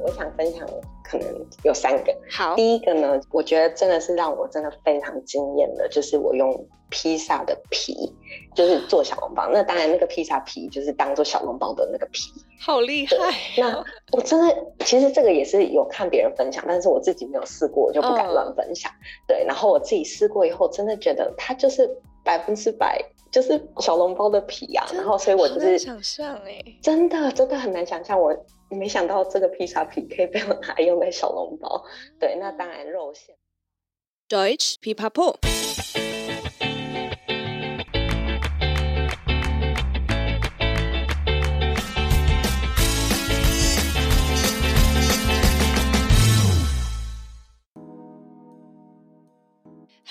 我想分享可能有三个。好，第一个呢，我觉得真的是让我真的非常惊艳的，就是我用披萨的皮，就是做小笼包。那当然，那个披萨皮就是当做小笼包的那个皮，好厉害。那我真的，其实这个也是有看别人分享，但是我自己没有试过，我就不敢乱分享。嗯、对，然后我自己试过以后，真的觉得它就是百分之百。就是小笼包的皮啊，然后所以我就是想象哎，真的真的很难想象，我没想到这个披萨皮可以被我拿来用在小笼包。对，那当然肉馅。Deutsch Pipapo。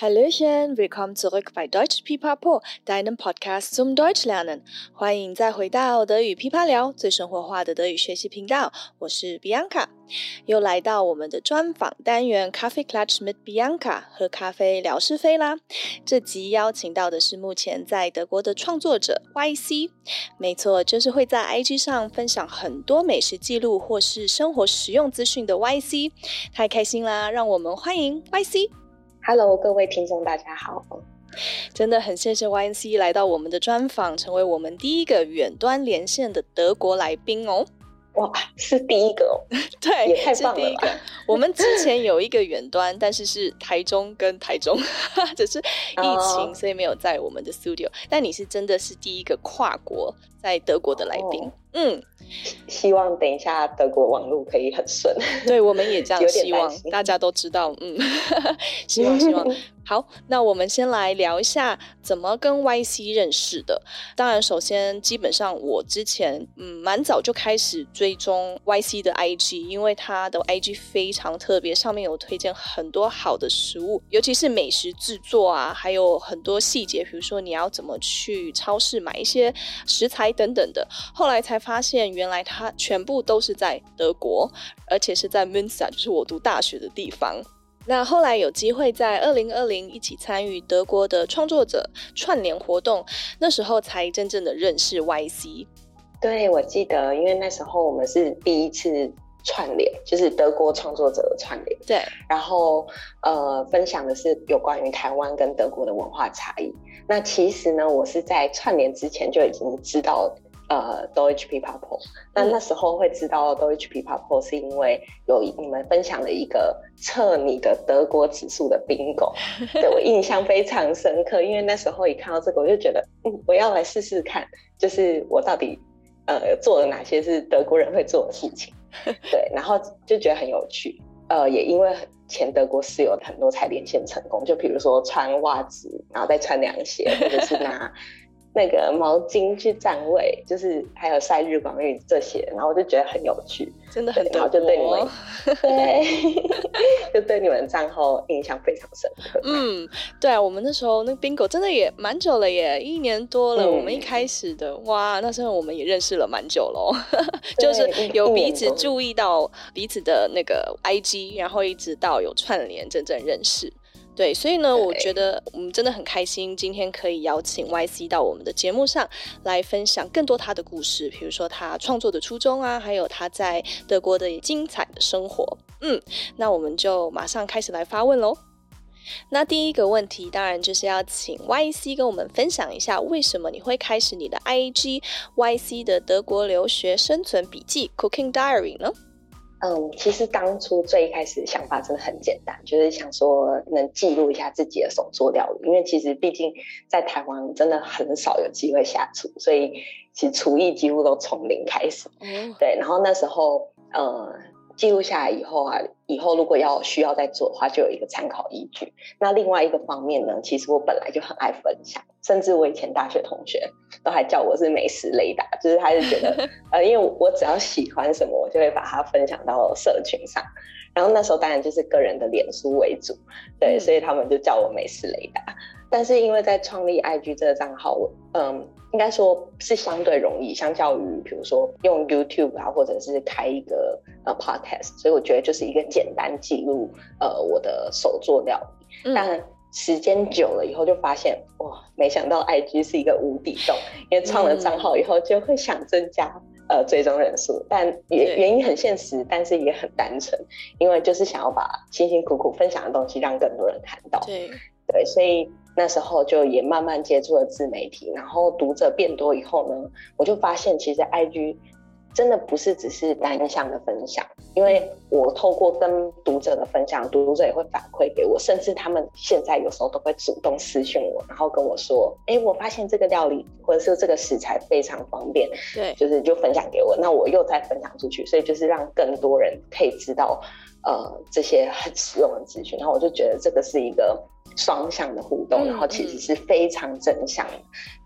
Hallöchen, willkommen zurück bei Deutsch Pipapo, deinem Podcast zum Deutsch lernen。欢迎再回到德语噼啪聊，最生活化的德语学习频道。我是 Bianca，又来到我们的专访单元 Coffee Clutch mit Bianca，喝咖啡聊是非啦。这集邀请到的是目前在德国的创作者 YC，没错，就是会在 IG 上分享很多美食记录或是生活实用资讯的 YC。太开心啦，让我们欢迎 YC。Hello，各位听众，大家好！真的很谢谢 YNC 来到我们的专访，成为我们第一个远端连线的德国来宾哦。哇，是第一个哦！对，也太棒了吧。是第一个。我们之前有一个远端，但是是台中跟台中，只是疫情，oh. 所以没有在我们的 studio。但你是真的是第一个跨国在德国的来宾，oh. 嗯。希望等一下德国网络可以很顺，对，我们也这样希望，大家都知道，嗯，希望希望。好，那我们先来聊一下怎么跟 YC 认识的。当然，首先基本上我之前嗯蛮早就开始追踪 YC 的 IG，因为他的 IG 非常特别，上面有推荐很多好的食物，尤其是美食制作啊，还有很多细节，比如说你要怎么去超市买一些食材等等的。后来才发现。原来他全部都是在德国，而且是在 Münster，就是我读大学的地方。那后来有机会在二零二零一起参与德国的创作者串联活动，那时候才真正的认识 YC。对，我记得，因为那时候我们是第一次串联，就是德国创作者的串联。对，然后呃，分享的是有关于台湾跟德国的文化差异。那其实呢，我是在串联之前就已经知道。呃，Deutsch Pipapo，那那时候会知道 Deutsch Pipapo 是因为有你们分享了一个测你的德国指数的 Bingo，对，我印象非常深刻，因为那时候一看到这个，我就觉得，嗯，我要来试试看，就是我到底呃做了哪些是德国人会做的事情，对，然后就觉得很有趣，呃，也因为前德国室友很多才连线成功，就比如说穿袜子，然后再穿凉鞋，或者是拿。那个毛巾去占位，就是还有晒日光浴这些，然后我就觉得很有趣，真的很多。然后就对你们，对，就对你们账号印象非常深刻。嗯，对啊，我们那时候那个 bingo 真的也蛮久了耶，一年多了。嗯、我们一开始的哇，那时候我们也认识了蛮久喽，就是有彼此注意到彼此的那个 IG，然后一直到有串联，真正认识。对，所以呢，我觉得我们真的很开心，今天可以邀请 YC 到我们的节目上来分享更多他的故事，比如说他创作的初衷啊，还有他在德国的精彩的生活。嗯，那我们就马上开始来发问喽。那第一个问题，当然就是要请 YC 跟我们分享一下，为什么你会开始你的 IG YC 的德国留学生存笔记 Cooking Diary 呢？嗯，其实当初最一开始的想法真的很简单，就是想说能记录一下自己的手作料理，因为其实毕竟在台湾真的很少有机会下厨，所以其实厨艺几乎都从零开始。嗯，对。然后那时候，呃，记录下来以后啊，以后如果要需要再做的话，就有一个参考依据。那另外一个方面呢，其实我本来就很爱分享。甚至我以前大学同学都还叫我是美食雷达，就是他就觉得，呃，因为我只要喜欢什么，我就会把它分享到社群上。然后那时候当然就是个人的脸书为主，对，所以他们就叫我美食雷达。但是因为在创立 IG 这个账号，嗯，应该说是相对容易，相较于比如说用 YouTube 啊，或者是开一个呃 Podcast，所以我觉得就是一个简单记录呃我的手作料理，当然。时间久了以后，就发现哇，没想到 IG 是一个无底洞，因为创了账号以后，就会想增加呃追踪人数，但原原因很现实，但是也很单纯，因为就是想要把辛辛苦苦分享的东西让更多人看到。对对，所以那时候就也慢慢接触了自媒体，然后读者变多以后呢，我就发现其实 IG。真的不是只是单向的分享，因为我透过跟读者的分享，读者也会反馈给我，甚至他们现在有时候都会主动私讯我，然后跟我说：“哎，我发现这个料理或者是这个食材非常方便，对，就是就分享给我，那我又再分享出去，所以就是让更多人可以知道，呃，这些很实用的资讯，然后我就觉得这个是一个双向的互动，嗯、然后其实是非常正向的。”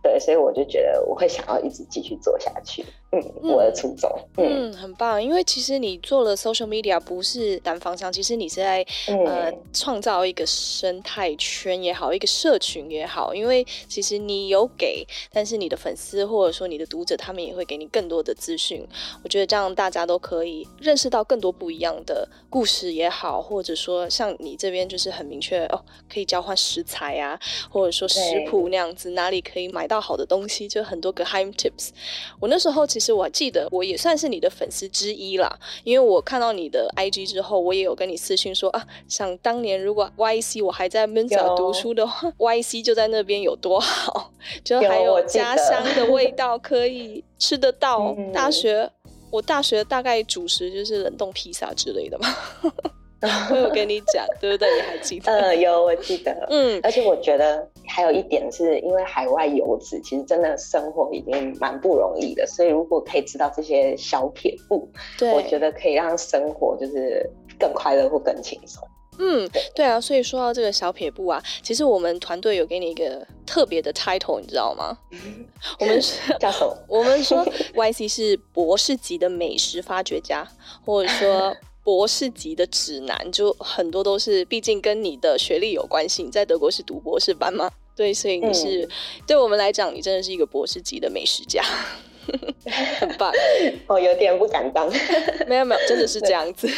对，所以我就觉得我会想要一直继续做下去。嗯，嗯我的初衷。嗯，嗯，很棒。因为其实你做了 social media 不是单方向，其实你是在、嗯、呃创造一个生态圈也好，一个社群也好。因为其实你有给，但是你的粉丝或者说你的读者，他们也会给你更多的资讯。我觉得这样大家都可以认识到更多不一样的故事也好，或者说像你这边就是很明确哦，可以交换食材啊，或者说食谱那样子，哪里可以买到好的东西，就很多个 geheim tips。我那时候其实我记得，我也算是你的粉丝之一啦，因为我看到你的 IG 之后，我也有跟你私信说啊，想当年如果 YC 我还在 Mensa 读书的话，YC 就在那边有多好，就还有家乡的味道可以吃得到。大学我大学大概主食就是冷冻披萨之类的嘛。我有跟你讲，对不对？你还记得？嗯，有，我记得。嗯，而且我觉得还有一点是，因为海外游子其实真的生活已经蛮不容易的，所以如果可以知道这些小撇步，对，我觉得可以让生活就是更快乐或更轻松。嗯，对啊。所以说到这个小撇步啊，其实我们团队有给你一个特别的 title，你知道吗？我们是 叫什么？我们说 YC 是博士级的美食发掘家，或者说。博士级的指南就很多都是，毕竟跟你的学历有关系。你在德国是读博士班吗？对，所以你是、嗯、对我们来讲，你真的是一个博士级的美食家，很棒。我，有点不敢当。没有没有，真的是这样子。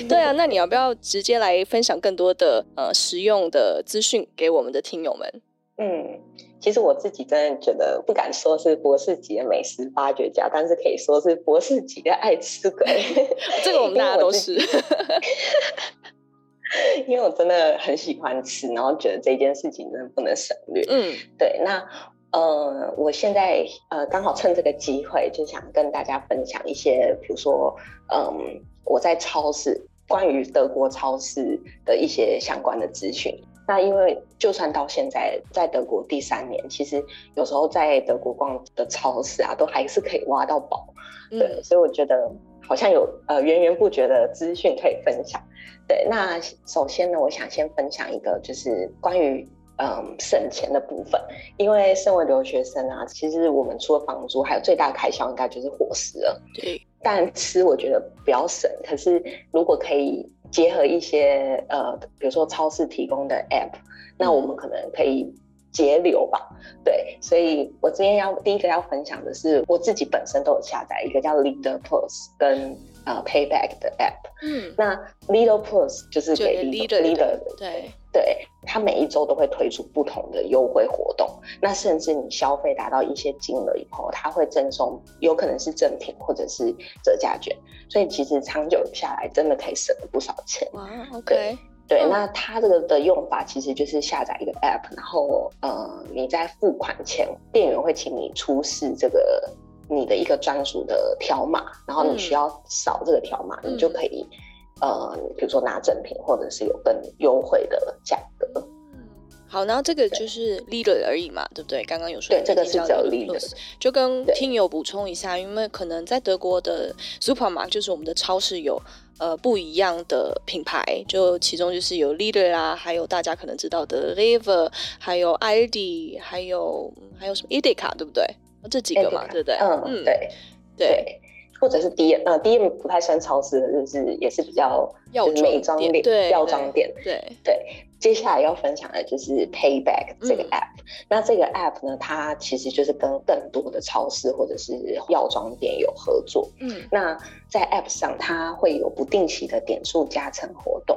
对，对啊，那你要不要直接来分享更多的呃实用的资讯给我们的听友们？嗯。其实我自己真的觉得不敢说是博士级的美食发掘家，但是可以说是博士级的爱吃鬼。这个我们 大家都是，因为我真的很喜欢吃，然后觉得这件事情真的不能省略。嗯，对。那呃，我现在呃刚好趁这个机会，就想跟大家分享一些，比如说嗯我在超市关于德国超市的一些相关的资讯。那因为就算到现在在德国第三年，其实有时候在德国逛的超市啊，都还是可以挖到宝，对，嗯、所以我觉得好像有呃源源不绝的资讯可以分享。对，那首先呢，我想先分享一个就是关于嗯省钱的部分，因为身为留学生啊，其实我们除了房租，还有最大的开销应该就是伙食了。对，但吃我觉得不要省，可是如果可以。结合一些呃，比如说超市提供的 App，那我们可能可以节流吧。对，所以我今天要第一个要分享的是，我自己本身都有下载一个叫 Leader Plus 跟呃 Payback 的 App。嗯，那 Leader Plus 就是给 Leader，, leader，对对，它每一周都会推出不同的优惠活动。那甚至你消费达到一些金额以后，它会赠送有可能是赠品或者是折价券。所以其实长久下来，真的可以省了不少钱。哇，OK，对，那它这个的用法其实就是下载一个 App，然后呃，你在付款前，店员会请你出示这个你的一个专属的条码，然后你需要扫这个条码，嗯、你就可以呃，比如说拿赠品，或者是有更优惠的价格。好，然后这个就是 leader 而已嘛，对不对？刚刚有说对，这个是叫 leader。就跟听友补充一下，因为可能在德国的 Supermarkt 就是我们的超市有呃不一样的品牌，就其中就是有 leader 啊，还有大家可能知道的 r e v e r 还有 Aldi，还有还有什么 Edeka，对不对？这几个嘛，对不对？嗯，嗯对对。或者是 DM，呃，DM 不太算超市的，就是也是比较就是美妆店、对药妆店。对对，对。接下来要分享的就是 Payback 这个 App。嗯、那这个 App 呢，它其实就是跟更多的超市或者是药妆店有合作。嗯。那在 App 上，它会有不定期的点数加成活动。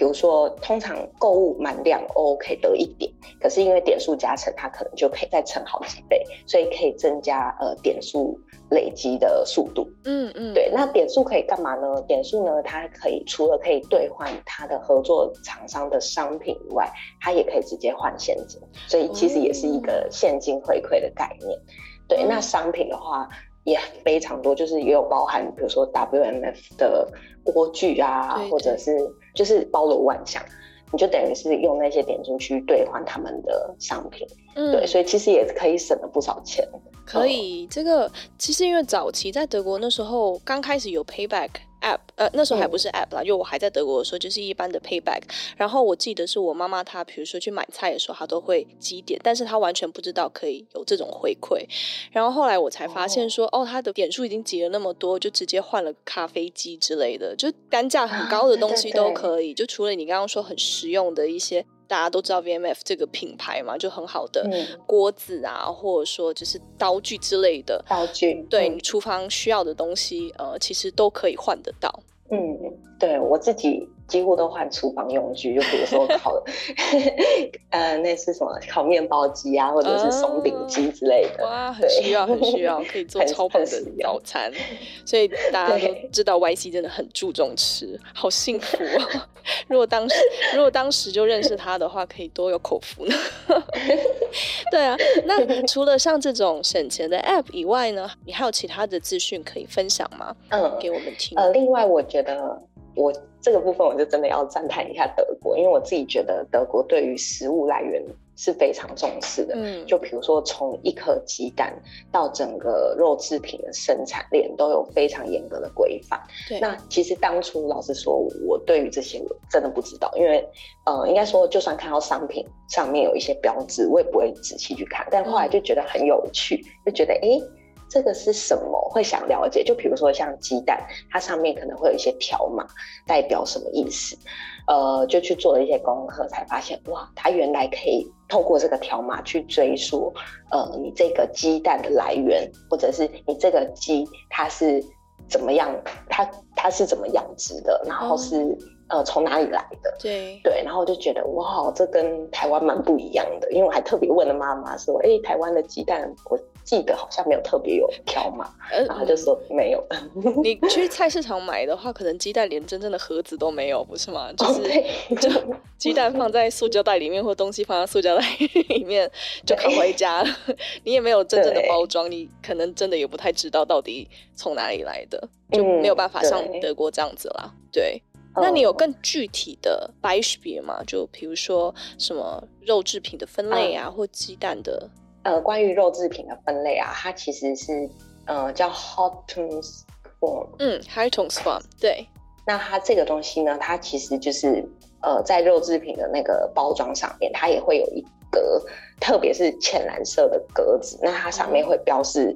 比如说通常购物满两欧可以得一点，可是因为点数加成，它可能就可以再乘好几倍，所以可以增加呃点数累积的速度。嗯嗯，对。那点数可以干嘛呢？点数呢，它可以除了可以兑换它的合作厂商的商品以外，它也可以直接换现金，所以其实也是一个现金回馈的概念。对，那商品的话。也非常多，就是也有包含，比如说 WMF 的锅具啊，或者是就是包罗万象，你就等于是用那些点心去兑换他们的商品，嗯，对，所以其实也可以省了不少钱。可以，这个其实因为早期在德国那时候刚开始有 Payback。app，呃，那时候还不是 app 啦，因为我还在德国的时候，就是一般的 payback。然后我记得是我妈妈她，比如说去买菜的时候，她都会积点，但是她完全不知道可以有这种回馈。然后后来我才发现说，哦，她的点数已经积了那么多，就直接换了咖啡机之类的，就单价很高的东西都可以。就除了你刚刚说很实用的一些。大家都知道 VMF 这个品牌嘛，就很好的锅子啊，嗯、或者说就是刀具之类的刀具，对、嗯、你厨房需要的东西，呃，其实都可以换得到。嗯，对我自己。几乎都换厨房用具，就比如说烤，呃，那是什么烤面包机啊，或者是松饼机之类的。哇，很需要，很需要，可以做 超棒的早餐。所以大家都知道 YC 真的很注重吃，好幸福哦。如果当时，如果当时就认识他的话，可以多有口福呢。对啊，那除了像这种省钱的 App 以外呢，你还有其他的资讯可以分享吗？嗯，给我们听。呃，另外我觉得。我这个部分我就真的要赞叹一下德国，因为我自己觉得德国对于食物来源是非常重视的。嗯，就比如说从一颗鸡蛋到整个肉制品的生产链都有非常严格的规范。对，那其实当初老实说，我对于这些我真的不知道，因为呃，应该说就算看到商品上面有一些标志，我也不会仔细去看。但后来就觉得很有趣，就觉得哎。诶这个是什么？会想了解，就比如说像鸡蛋，它上面可能会有一些条码，代表什么意思？呃，就去做了一些功课，才发现哇，它原来可以透过这个条码去追溯，呃，你这个鸡蛋的来源，或者是你这个鸡它是怎么样，它它是怎么养殖的，然后是、嗯、呃从哪里来的？对对，然后就觉得哇，这跟台湾蛮不一样的，因为我还特别问了妈妈说，哎，台湾的鸡蛋我。记得好像没有特别有条码，呃、然后就说没有。你去菜市场买的话，可能鸡蛋连真正的盒子都没有，不是吗？就是就鸡蛋放在塑胶袋里面，或东西放在塑胶袋里面就扛回家了。你也没有真正的包装，你可能真的也不太知道到底从哪里来的，就没有办法像德国这样子啦。嗯、对，那你有更具体的 Beispiel 吗？就比如说什么肉制品的分类啊，嗯、或鸡蛋的。呃，关于肉制品的分类啊，它其实是呃叫 Haltungsform，嗯，Haltungsform，对。那它这个东西呢，它其实就是呃在肉制品的那个包装上面，它也会有一格，特别是浅蓝色的格子，那它上面会标示、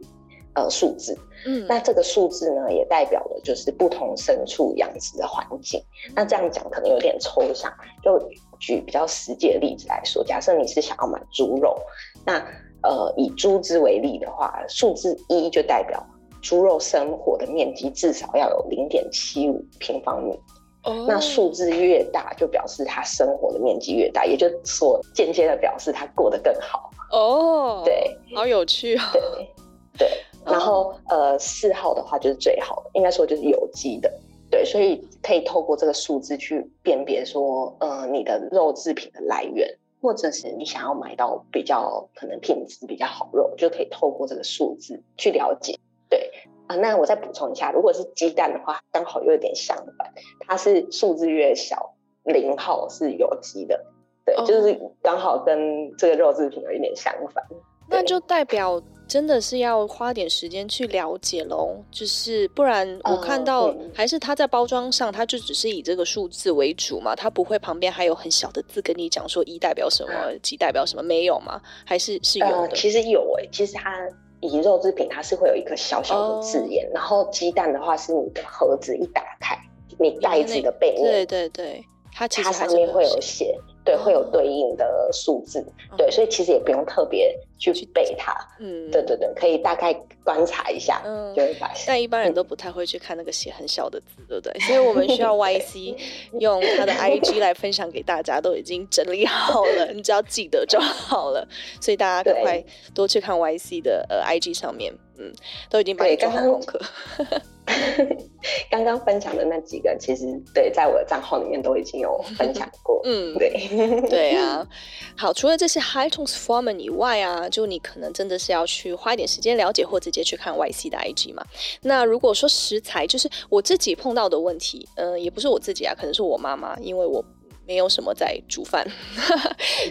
嗯、呃数字，嗯，那这个数字呢，也代表了就是不同牲畜养殖的环境。那这样讲可能有点抽象，就举比较实际的例子来说，假设你是想要买猪肉，那呃，以猪只为例的话，数字一就代表猪肉生活的面积至少要有零点七五平方米。Oh. 那数字越大，就表示它生活的面积越大，也就是说间接的表示它过得更好。哦，oh. 对，好有趣啊、哦。对对，然后、oh. 呃，四号的话就是最好的，应该说就是有机的。对，所以可以透过这个数字去辨别说，呃，你的肉制品的来源。或者是你想要买到比较可能品质比较好肉，就可以透过这个数字去了解。对啊，那我再补充一下，如果是鸡蛋的话，刚好又有点相反，它是数字越小，零号是有机的，对，哦、就是刚好跟这个肉制品有一点相反。那就代表。真的是要花点时间去了解喽，就是不然我看到还是它在包装上，它就只是以这个数字为主嘛，它不会旁边还有很小的字跟你讲说一代表什么，几代表什么，没有吗？还是是有的？呃、其实有诶、欸，其实它以肉制品它是会有一个小小的字眼，哦、然后鸡蛋的话是你的盒子一打开，你袋子的背面，对对对，它其实它上面会有写。对，会有对应的数字，嗯、对，所以其实也不用特别去背它，嗯，对对对，可以大概观察一下，嗯，就会发现。但一般人都不太会去看那个写很小的字，对不对？所以我们需要 YC 用他的 IG 来分享给大家，都已经整理好了，你只要记得就好了。所以大家赶快多去看 YC 的呃 IG 上面，嗯，都已经帮你做好功课。刚刚分享的那几个，其实对，在我的账号里面都已经有分享过。嗯，对，对啊。好，除了这些 high tones form 以外啊，就你可能真的是要去花一点时间了解，或直接去看 YC 的 IG 嘛。那如果说食材，就是我自己碰到的问题，嗯、呃，也不是我自己啊，可能是我妈妈，因为我没有什么在煮饭。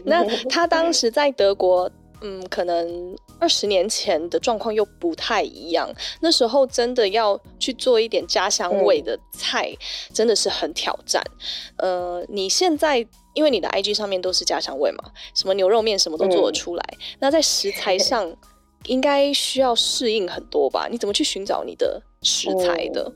那她当时在德国。嗯，可能二十年前的状况又不太一样。那时候真的要去做一点家乡味的菜，嗯、真的是很挑战。呃，你现在因为你的 IG 上面都是家乡味嘛，什么牛肉面什么都做得出来。嗯、那在食材上 应该需要适应很多吧？你怎么去寻找你的食材的？嗯、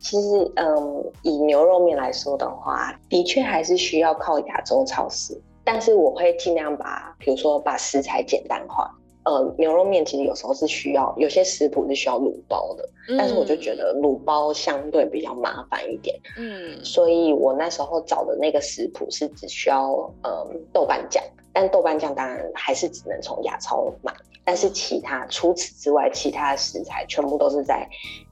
其实，嗯，以牛肉面来说的话，的确还是需要靠亚洲超市。但是我会尽量把，比如说把食材简单化。呃，牛肉面其实有时候是需要，有些食谱是需要卤包的，嗯、但是我就觉得卤包相对比较麻烦一点。嗯，所以我那时候找的那个食谱是只需要呃豆瓣酱，但豆瓣酱当然还是只能从亚超买。但是其他除此之外，其他的食材全部都是在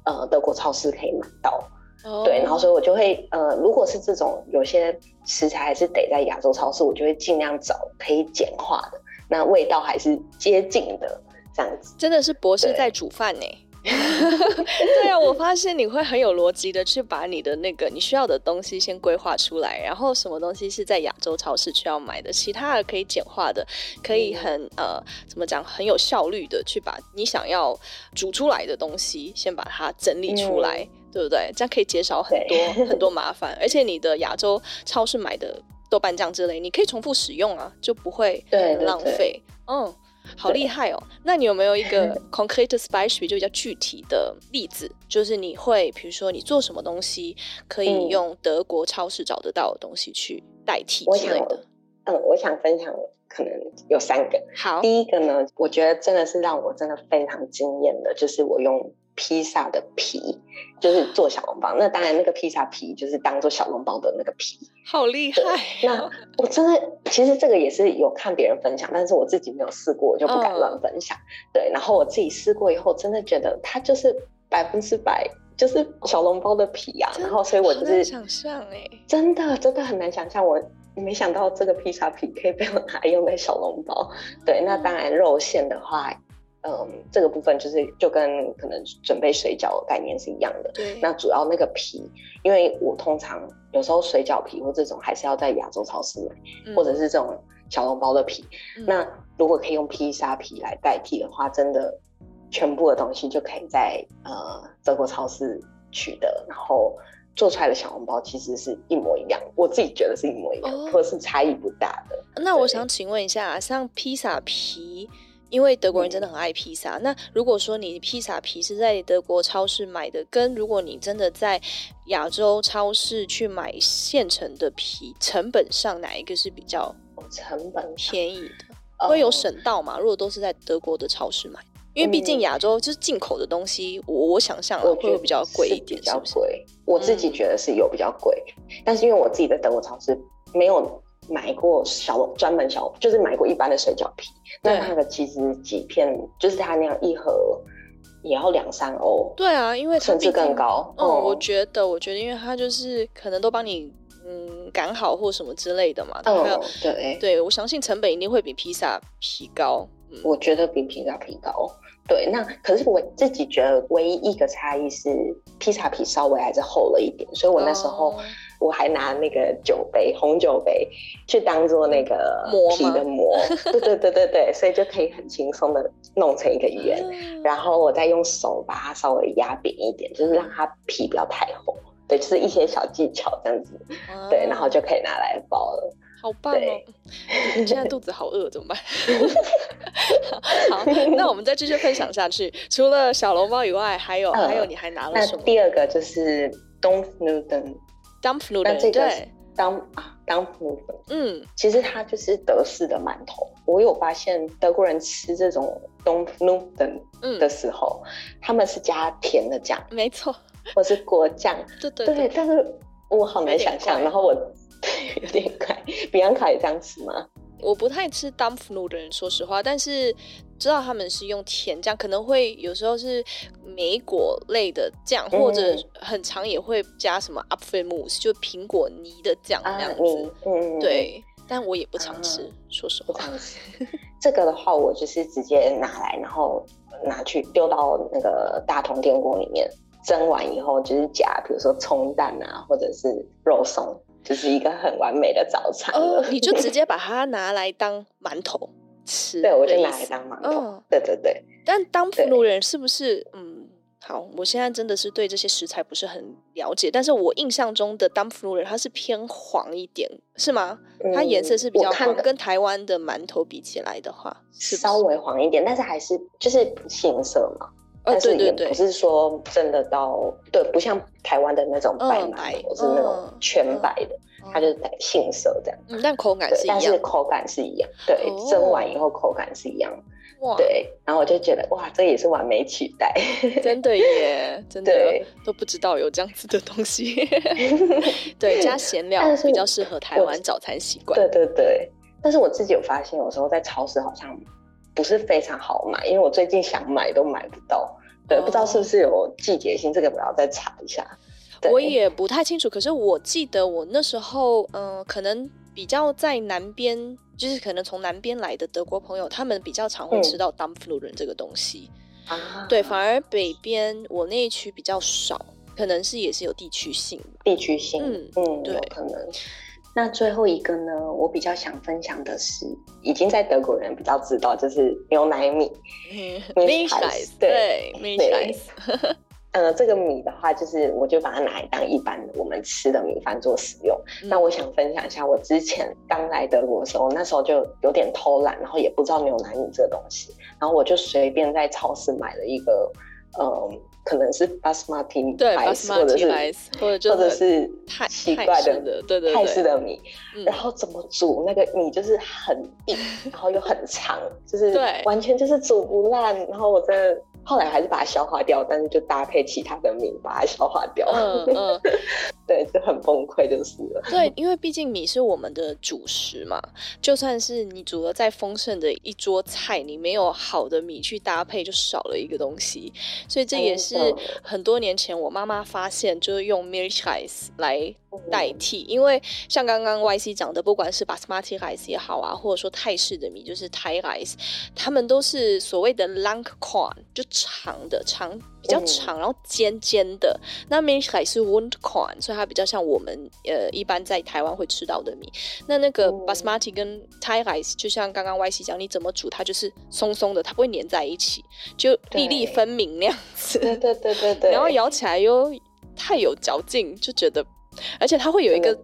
呃德国超市可以买到。Oh. 对，然后所以我就会呃，如果是这种有些食材还是得在亚洲超市，我就会尽量找可以简化的，那味道还是接近的这样子。真的是博士在煮饭呢。对，对啊，我发现你会很有逻辑的去把你的那个你需要的东西先规划出来，然后什么东西是在亚洲超市需要买的，其他的可以简化的，可以很、嗯、呃怎么讲很有效率的去把你想要煮出来的东西先把它整理出来。嗯对不对？这样可以减少很多很多麻烦，而且你的亚洲超市买的豆瓣酱之类，你可以重复使用啊，就不会浪费。嗯，好厉害哦！那你有没有一个 concrete spice 就比较具体的例子？就是你会，比如说你做什么东西可以用德国超市找得到的东西去代替之类的？嗯，我想分享可能有三个。好，第一个呢，我觉得真的是让我真的非常惊艳的，就是我用。披萨的皮就是做小笼包，那当然那个披萨皮就是当做小笼包的那个皮，好厉害！那我真的其实这个也是有看别人分享，但是我自己没有试过，我就不敢乱分享。嗯、对，然后我自己试过以后，真的觉得它就是百分之百就是小笼包的皮啊。然后所以我就是想象哎，真的真的很难想象，我没想到这个披萨皮可以被我拿来用在小笼包。对，那当然肉馅的话。嗯，这个部分就是就跟可能准备水饺的概念是一样的。对，那主要那个皮，因为我通常有时候水饺皮或这种还是要在亚洲超市买，嗯、或者是这种小笼包的皮。嗯、那如果可以用披萨皮来代替的话，真的全部的东西就可以在呃德国超市取得，然后做出来的小笼包其实是一模一样，我自己觉得是一模一样，哦、或是差异不大的。那我想请问一下，像披萨皮。因为德国人真的很爱披萨。嗯、那如果说你披萨皮是在德国超市买的，跟如果你真的在亚洲超市去买现成的皮，成本上哪一个是比较成本便宜的？会有省到嘛？如果都是在德国的超市买，因为毕竟亚洲就是进口的东西，我我想象会会比较贵一点，比较贵。我自己觉得是有比较贵，嗯、但是因为我自己在德国超市没有。买过小专门小，就是买过一般的水饺皮，对那那个其实几片，就是它那样一盒也要两三欧。对啊，因为它甚至更高。嗯，嗯我觉得，我觉得，因为它就是可能都帮你嗯擀好或什么之类的嘛。嗯，对，对我相信成本一定会比披萨皮高。嗯，我觉得比披萨皮高。对，那可是我自己觉得唯一一个差异是披萨皮稍微还是厚了一点，所以我那时候。哦我还拿那个酒杯，红酒杯去当做那个皮的膜，膜 对对对对对，所以就可以很轻松的弄成一个圆，嗯、然后我再用手把它稍微压扁一点，就是让它皮不要太厚，对，就是一些小技巧这样子，嗯、对，然后就可以拿来包了。好棒哦！你现在肚子好饿，怎么办？好，那我们再继续分享下去。除了小笼包以外，还有、嗯、还有你还拿了什么？第二个就是 Dampfnudeln，对，当啊 Dampfnudeln，嗯，其实它就是德式的馒头。我有发现德国人吃这种 Dampfnudeln 的时候，嗯、他们是加甜的酱，没错，或是果酱，对对对，对。但是我好难想象，然后我 有点怪，比安卡也这样吃吗？我不太吃 Dampfnudeln，说实话，但是知道他们是用甜酱，可能会有时候是莓果类的酱，嗯、或者很常也会加什么 Apfelmus，就苹果泥的酱那样子。嗯，对，但我也不常吃，嗯、说实话。不常吃。这个的话，我就是直接拿来，然后拿去丢到那个大同电锅里面蒸完以后，就是夹，比如说葱蛋啊，或者是肉松。就是一个很完美的早餐哦，你就直接把它拿来当馒头吃。对，我就拿来当馒头。哦、对对对。但当普鲁人是不是？嗯，好，我现在真的是对这些食材不是很了解。但是我印象中的当普鲁人它是偏黄一点，是吗？嗯、它颜色是比较黄，跟台湾的馒头比起来的话，是是稍微黄一点，但是还是就是杏色嘛。哦，对对对不是说真的到，哦、对，不像台湾的那种白馒头，是那种全白的，嗯、它就是杏色这样。嗯，但口感是一样，但是口感是一样。对，蒸完以后口感是一样。哇，对，然后我就觉得哇，这也是完美取代。真的耶，真的对都不知道有这样子的东西。对，加咸料比较适合台湾早餐习惯。对对对，但是我自己有发现，有时候在超市好像。不是非常好买，因为我最近想买都买不到。对，哦、不知道是不是有季节性，这个我要再查一下。我也不太清楚，可是我记得我那时候，嗯、呃，可能比较在南边，就是可能从南边来的德国朋友，他们比较常会吃到 Dampfnudeln 这个东西。啊、嗯，对，反而北边我那一区比较少，可能是也是有地区性。地区性，嗯嗯，对，可能。那最后一个呢，我比较想分享的是，已经在德国人比较知道，就是牛奶米，Milchreis，对，Milchreis。呃，这个米的话，就是我就把它拿来当一般我们吃的米饭做使用。嗯、那我想分享一下，我之前刚来德国的时候，那时候就有点偷懒，然后也不知道牛奶米这个东西，然后我就随便在超市买了一个，嗯。可能是 Basmati 对 Basmati rice，或者或者是太奇怪的对对泰式的米，然后怎么煮那个米就是很硬，然后又很长，就是完全就是煮不烂，然后我真的。后来还是把它消化掉，但是就搭配其他的米把它消化掉。嗯嗯，对，就很崩溃就是了。对，因为毕竟米是我们的主食嘛，就算是你煮了再丰盛的一桌菜，你没有好的米去搭配，就少了一个东西。所以这也是很多年前我妈妈发现，就是用 Milchreis 来代替，因为像刚刚 YC 讲的，不管是 Basmati rice 也好啊，或者说泰式的米，就是 Thai rice，他们都是所谓的 Langkorn，就长的长比较长，然后尖尖的。嗯、那 Milchreis 是 Rundkorn，所以它比较像我们呃一般在台湾会吃到的米。那那个 Basmati 跟 Thai rice，就像刚刚 YC 讲，你怎么煮它就是松松的，它不会粘在一起，就粒粒分明那样子。对对对对对。然后咬起来又太有嚼劲，就觉得。而且它会有一个，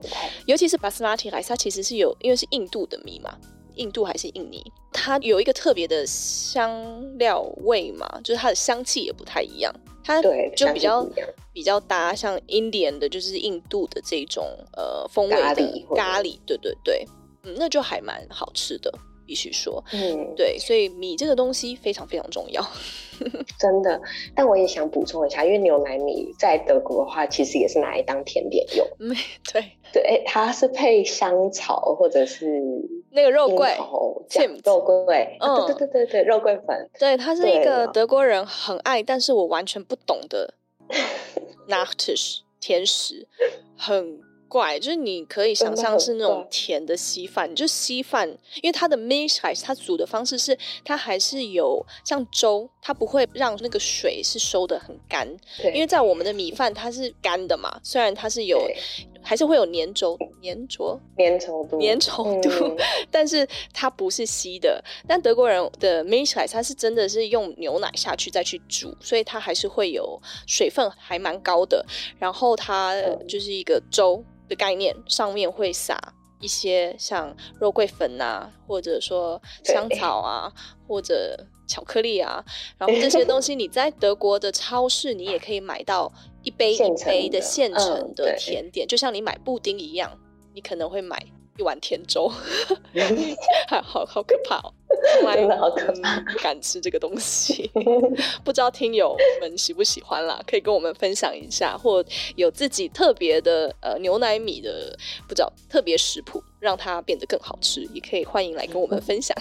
尤其是巴斯马提莱斯，它其实是有，因为是印度的米嘛，印度还是印尼，它有一个特别的香料味嘛，就是它的香气也不太一样，它就比较比较搭，像 Indian 的，就是印度的这种呃风味的咖喱，咖喱，对对对，嗯，那就还蛮好吃的。必须说，嗯，对，所以米这个东西非常非常重要，真的。但我也想补充一下，因为牛奶米在德国的话，其实也是拿来当甜点用。嗯，对对，它是配香草或者是那个肉桂，肉桂，嗯，对对对对，肉桂粉。对，它是一个德国人很爱，但是我完全不懂的 Nachtisch 甜食，很。怪，就是你可以想象是那种甜的稀饭，就稀饭，因为它的 Milchreis 它煮的方式是它还是有像粥，它不会让那个水是收的很干，因为在我们的米饭它是干的嘛，虽然它是有对还是会有粘稠粘稠粘稠度粘稠度，嗯、但是它不是稀的。但德国人的 Milchreis 它是真的是用牛奶下去再去煮，所以它还是会有水分还蛮高的，然后它就是一个粥。的概念上面会撒一些像肉桂粉啊，或者说香草啊，或者巧克力啊，然后这些东西你在德国的超市你也可以买到一杯一杯的现成的甜点，嗯、就像你买布丁一样。你可能会买一碗甜粥，好好好可怕哦！真的好可怕，不敢吃这个东西。不知道听友们喜不喜欢啦？可以跟我们分享一下，或有自己特别的呃牛奶米的不知道特别食谱，让它变得更好吃，也可以欢迎来跟我们分享。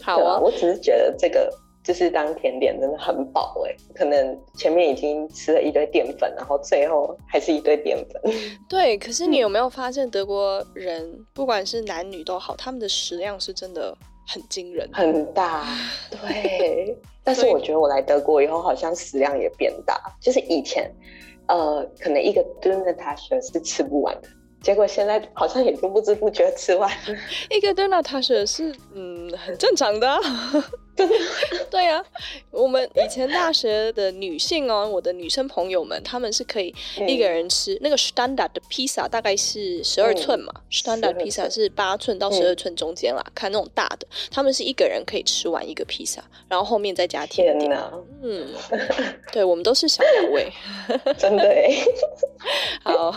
好啊，我只是觉得这个。就是当甜点真的很饱哎，可能前面已经吃了一堆淀粉，然后最后还是一堆淀粉。对，可是你有没有发现德国人不管是男女都好，他们的食量是真的很惊人，很大。对，但是我觉得我来德国以后好像食量也变大，就是以前呃可能一个 Döner Tasche 是吃不完的，结果现在好像也就不知不觉吃完了 一个 Döner Tasche 是嗯很正常的。对呀、啊，我们以前大学的女性哦，我的女生朋友们，她们是可以一个人吃、嗯、那个 Standard 的披萨，大概是十二寸嘛、嗯、，Standard 披萨是八寸到十二寸中间啦、嗯，看那种大的，她们是一个人可以吃完一个披萨，然后后面再加甜点。嗯，对，我们都是小口味，真的哎。好，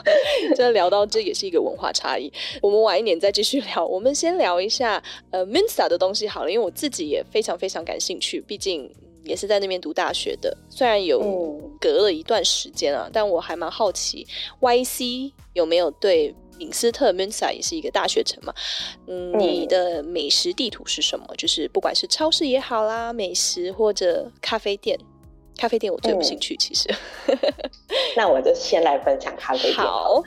这聊到这也是一个文化差异，我们晚一点再继续聊。我们先聊一下呃 Münster 的东西好了，因为我自己也非常非常。非常感兴趣，毕竟也是在那边读大学的。虽然有隔了一段时间啊，嗯、但我还蛮好奇，YC 有没有对敏斯特 Münster 也是一个大学城嘛？嗯，你的美食地图是什么？就是不管是超市也好啦，美食或者咖啡店，咖啡店我最有兴趣。其实，嗯、那我就先来分享咖啡店。好。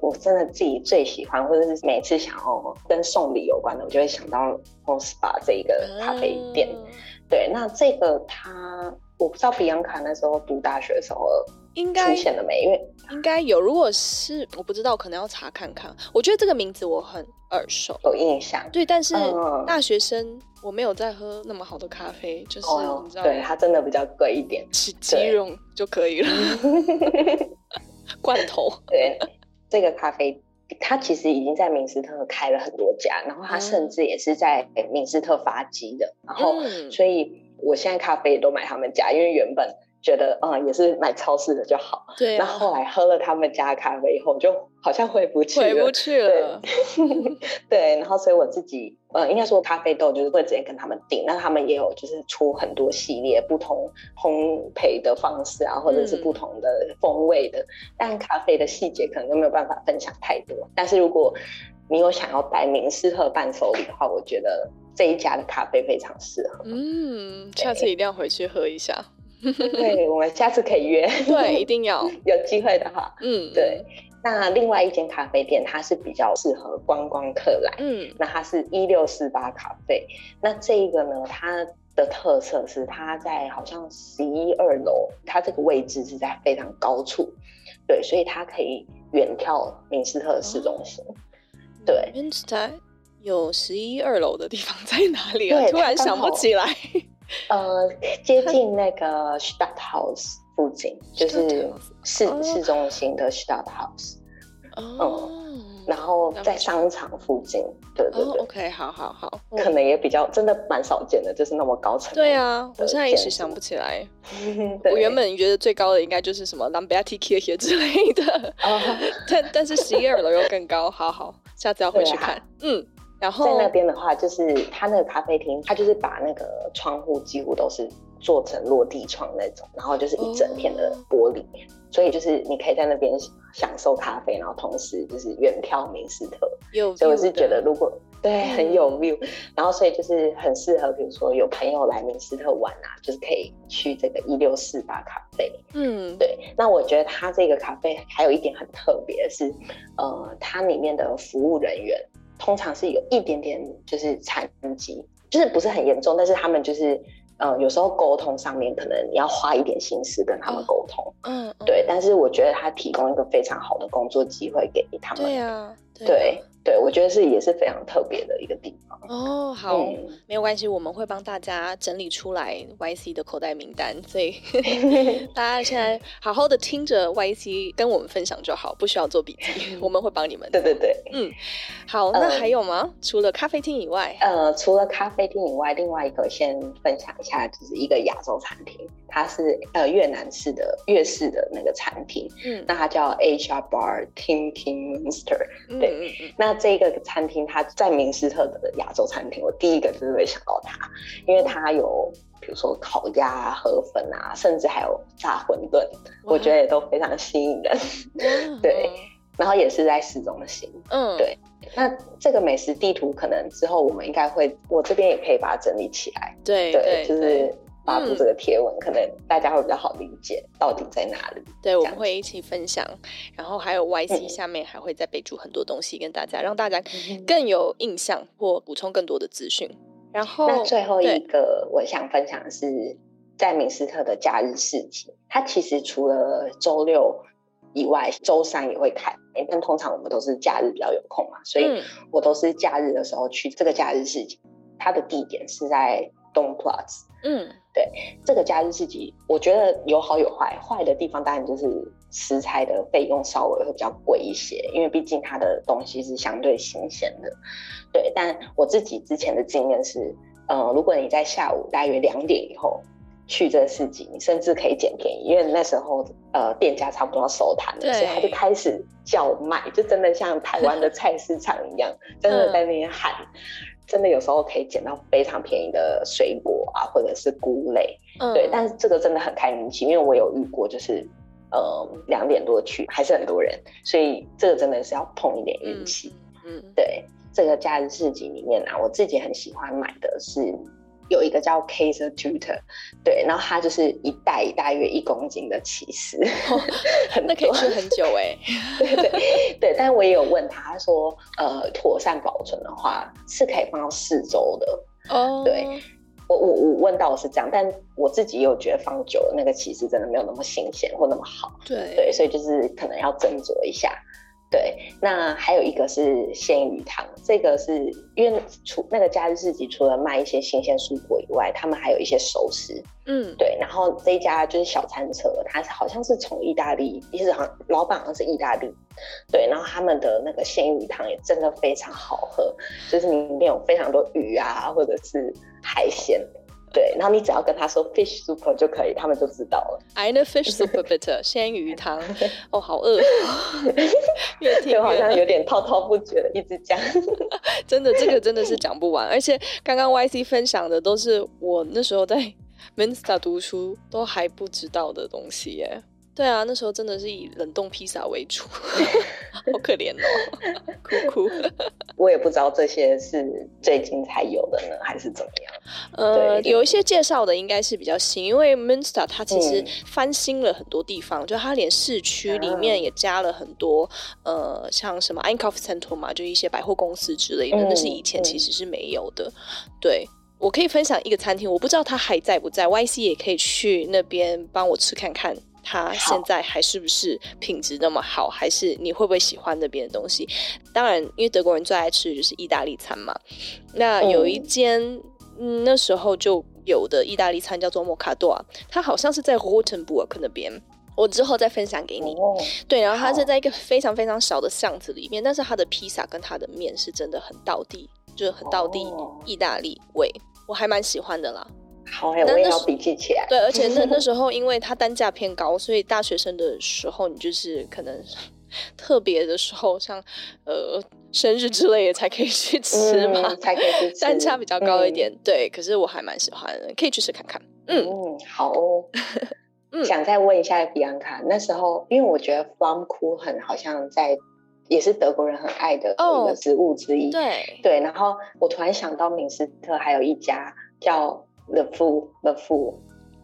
我真的自己最喜欢，或者是每次想要跟送礼有关的，我就会想到 Mospa 这一个咖啡店。嗯。对，那这个他，我不知道比安卡那时候读大学的时候应该出现了没？因为应该有，如果是我不知道，可能要查看看。我觉得这个名字我很耳熟，有印象。对，但是大学生我没有在喝那么好的咖啡，就是你知道，对，它真的比较贵一点，吃鸡茸就可以了，罐头对。这个咖啡，它其实已经在明斯特开了很多家，然后它甚至也是在明斯特发迹的，然后所以我现在咖啡也都买他们家，因为原本。觉得嗯，也是买超市的就好。对、啊。那后，后来喝了他们家的咖啡以后，就好像回不去了。回不去了。对。对，然后所以我自己呃，应该说咖啡豆就是会直接跟他们订。那他们也有就是出很多系列不同烘焙的方式啊，或者是不同的风味的。嗯、但咖啡的细节可能就没有办法分享太多。但是如果你有想要带明适合伴手礼的话，我觉得这一家的咖啡非常适合。嗯，下次一定要回去喝一下。对，我们下次可以约。对，一定要 有机会的话。嗯，对。那另外一间咖啡店，它是比较适合观光客来。嗯，那它是一六四八咖啡。那这一个呢，它的特色是它在好像十一二楼，它这个位置是在非常高处。对，所以它可以远眺明斯特市中心。哦、对，明斯特有十一二楼的地方在哪里啊？突然想不起来。呃，接近那个 Stadthouse 附近，就是市市中心的 Stadthaus。哦、嗯，然后在商场附近，对对对。哦、OK，好好好，可能也比较真的蛮少见的，就是那么高层。对啊，我现在一时想不起来。我原本觉得最高的应该就是什么 Lamberti Kirche 之类的，哦、但但是十一二楼又更高。好好，下次要回去看。嗯。然后在那边的话，就是他那个咖啡厅，他就是把那个窗户几乎都是做成落地窗那种，然后就是一整片的玻璃，哦、所以就是你可以在那边享受咖啡，然后同时就是远眺明斯特。有，所以我是觉得如果对很有 view，然后所以就是很适合，比如说有朋友来明斯特玩啊，就是可以去这个一六四八咖啡。嗯，对。那我觉得它这个咖啡还有一点很特别的是，呃，它里面的服务人员。通常是有一点点就是残疾，就是不是很严重，但是他们就是呃有时候沟通上面可能你要花一点心思跟他们沟通，嗯，对。但是我觉得他提供一个非常好的工作机会给他们，对啊，对啊。对对，我觉得是也是非常特别的一个地方哦。好，嗯、没有关系，我们会帮大家整理出来 YC 的口袋名单，所以 大家现在好好的听着 YC 跟我们分享就好，不需要做笔记，我们会帮你们。对对对，嗯，好，那还有吗？嗯、除了咖啡厅以外，呃，除了咖啡厅以外，另外一个先分享一下，就是一个亚洲餐厅。它是呃越南式的越式的那个餐厅，嗯，那它叫 Asia Bar Tim Kim Monster，对，那这个餐厅它在明斯特的亚洲餐厅，我第一个就是会想到它，因为它有比如说烤鸭、啊、河粉啊，甚至还有炸馄饨，我觉得也都非常吸引人，对，然后也是在市中心，嗯，对。那这个美食地图可能之后我们应该会，我这边也可以把它整理起来，对对，对就是。发布这个贴文，嗯、可能大家会比较好理解到底在哪里。对，我们会一起分享，然后还有 YC 下面还会再备注很多东西跟大家，嗯、让大家更有印象或补充更多的资讯。然后，那最后一个我想分享的是在明斯特的假日市集，它其实除了周六以外，周三也会开。但通常我们都是假日比较有空嘛，所以我都是假日的时候去这个假日市集。它的地点是在 Dome Plus。嗯。对这个假日市集，我觉得有好有坏。坏的地方当然就是食材的费用稍微会比较贵一些，因为毕竟它的东西是相对新鲜的。对，但我自己之前的经验是，呃，如果你在下午大约两点以后去这个市集，你甚至可以捡便宜，因为那时候呃店家差不多要收摊了，所以他就开始叫卖，就真的像台湾的菜市场一样，真的在那边喊。嗯真的有时候可以捡到非常便宜的水果啊，或者是菇类，嗯、对。但是这个真的很看运气，因为我有遇过，就是呃两点多去还是很多人，所以这个真的是要碰一点运气。嗯，嗯对。这个假日市集里面啊，我自己很喜欢买的是。有一个叫 Kaiser Tutor，对，然后它就是一袋大约一公斤的起司，哦、那可以吃很久 哎。对对对，但是我也有问他，他说呃，妥善保存的话是可以放到四周的。哦，对，我我我问到的是这样，但我自己也有觉得放久了那个起司真的没有那么新鲜或那么好。对对，所以就是可能要斟酌一下。对，那还有一个是鲜鱼汤，这个是因为除那个假日市集除了卖一些新鲜蔬果以外，他们还有一些熟食，嗯，对。然后这一家就是小餐车，它是好像是从意大利，其实好像老板好像是意大利，对。然后他们的那个鲜鱼汤也真的非常好喝，就是里面有非常多鱼啊，或者是海鲜。对，然后你只要跟他说 fish soup 就可以，他们就知道了。I know fish soup bitter，鲜鱼汤。哦，好饿，越听越好像有点滔滔不绝的一直讲。真的，这个真的是讲不完。而且刚刚 YC 分享的都是我那时候在 m i n s t a 读书都还不知道的东西耶。对啊，那时候真的是以冷冻披萨为主，好可怜哦，哭哭。我也不知道这些是最近才有的呢，还是怎么样？呃，有一些介绍的应该是比较新，因为 Minster 它其实翻新了很多地方，嗯、就它连市区里面也加了很多，嗯、呃，像什么 Einkaufszentrum 嘛，就一些百货公司之类的，嗯、那是以前其实是没有的。嗯、对，我可以分享一个餐厅，我不知道它还在不在，YC 也可以去那边帮我吃看看。它现在还是不是品质那么好？好，还是你会不会喜欢那边的东西？当然，因为德国人最爱吃的就是意大利餐嘛。那有一间、嗯、那时候就有的意大利餐叫做莫卡多，它好像是在 Rotenburg 那边。我之后再分享给你。哦、对，然后它是在一个非常非常小的巷子里面，但是它的披萨跟它的面是真的很道地，就是很道地意大利味，我还蛮喜欢的啦。好，我也要笔记起来。对，而且那 那时候，因为它单价偏高，所以大学生的时候，你就是可能 特别的时候，像呃生日之类的才可以去吃嘛，嗯、才可以去吃。单价比较高一点，嗯、对。可是我还蛮喜欢的，可以去试看看。嗯，嗯好哦。嗯、想再问一下比安卡，那时候因为我觉得 Flammkuchen 好像在也是德国人很爱的一个食物之一。哦、对对，然后我突然想到明斯特还有一家叫。The Fool The Food，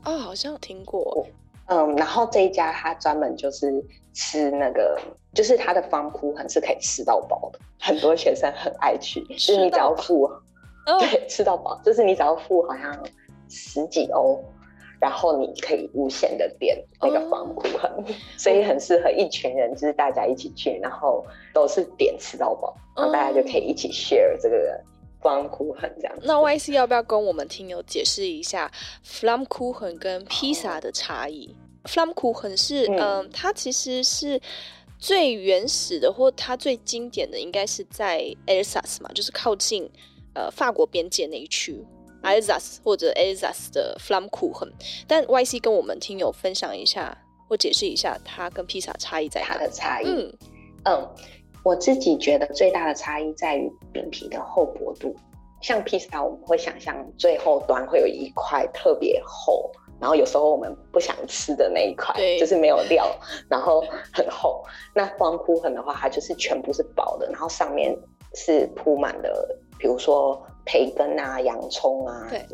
哦，好像听过。嗯，然后这一家他专门就是吃那个，就是他的方库很是可以吃到饱的，很多学生很爱去。就是你只要付，哦、对，吃到饱，就是你只要付好像十几欧，然后你可以无限的点那个方库很，哦、所以很适合一群人，就是大家一起去，然后都是点吃到饱，然后大家就可以一起 share 这个。Flammkuchen 这样，那 YC 要不要跟我们听友解释一下 Flammkuchen 跟披萨的差异？Flammkuchen 是嗯、呃，它其实是最原始的，或它最经典的，应该是在 Alsace 嘛，就是靠近呃法国边界那一区。Alsace 或者 Alsace 的 Flammkuchen，但 YC 跟我们听友分享一下或解释一下它跟披萨差异在哪？它的差异，嗯嗯，我自己觉得最大的差异在于饼皮的厚薄度。像披萨，我们会想象最后端会有一块特别厚，然后有时候我们不想吃的那一块，就是没有料，然后很厚。那 Flammkuchen 的话，它就是全部是薄的，然后上面是铺满了，比如说培根啊、洋葱啊，对，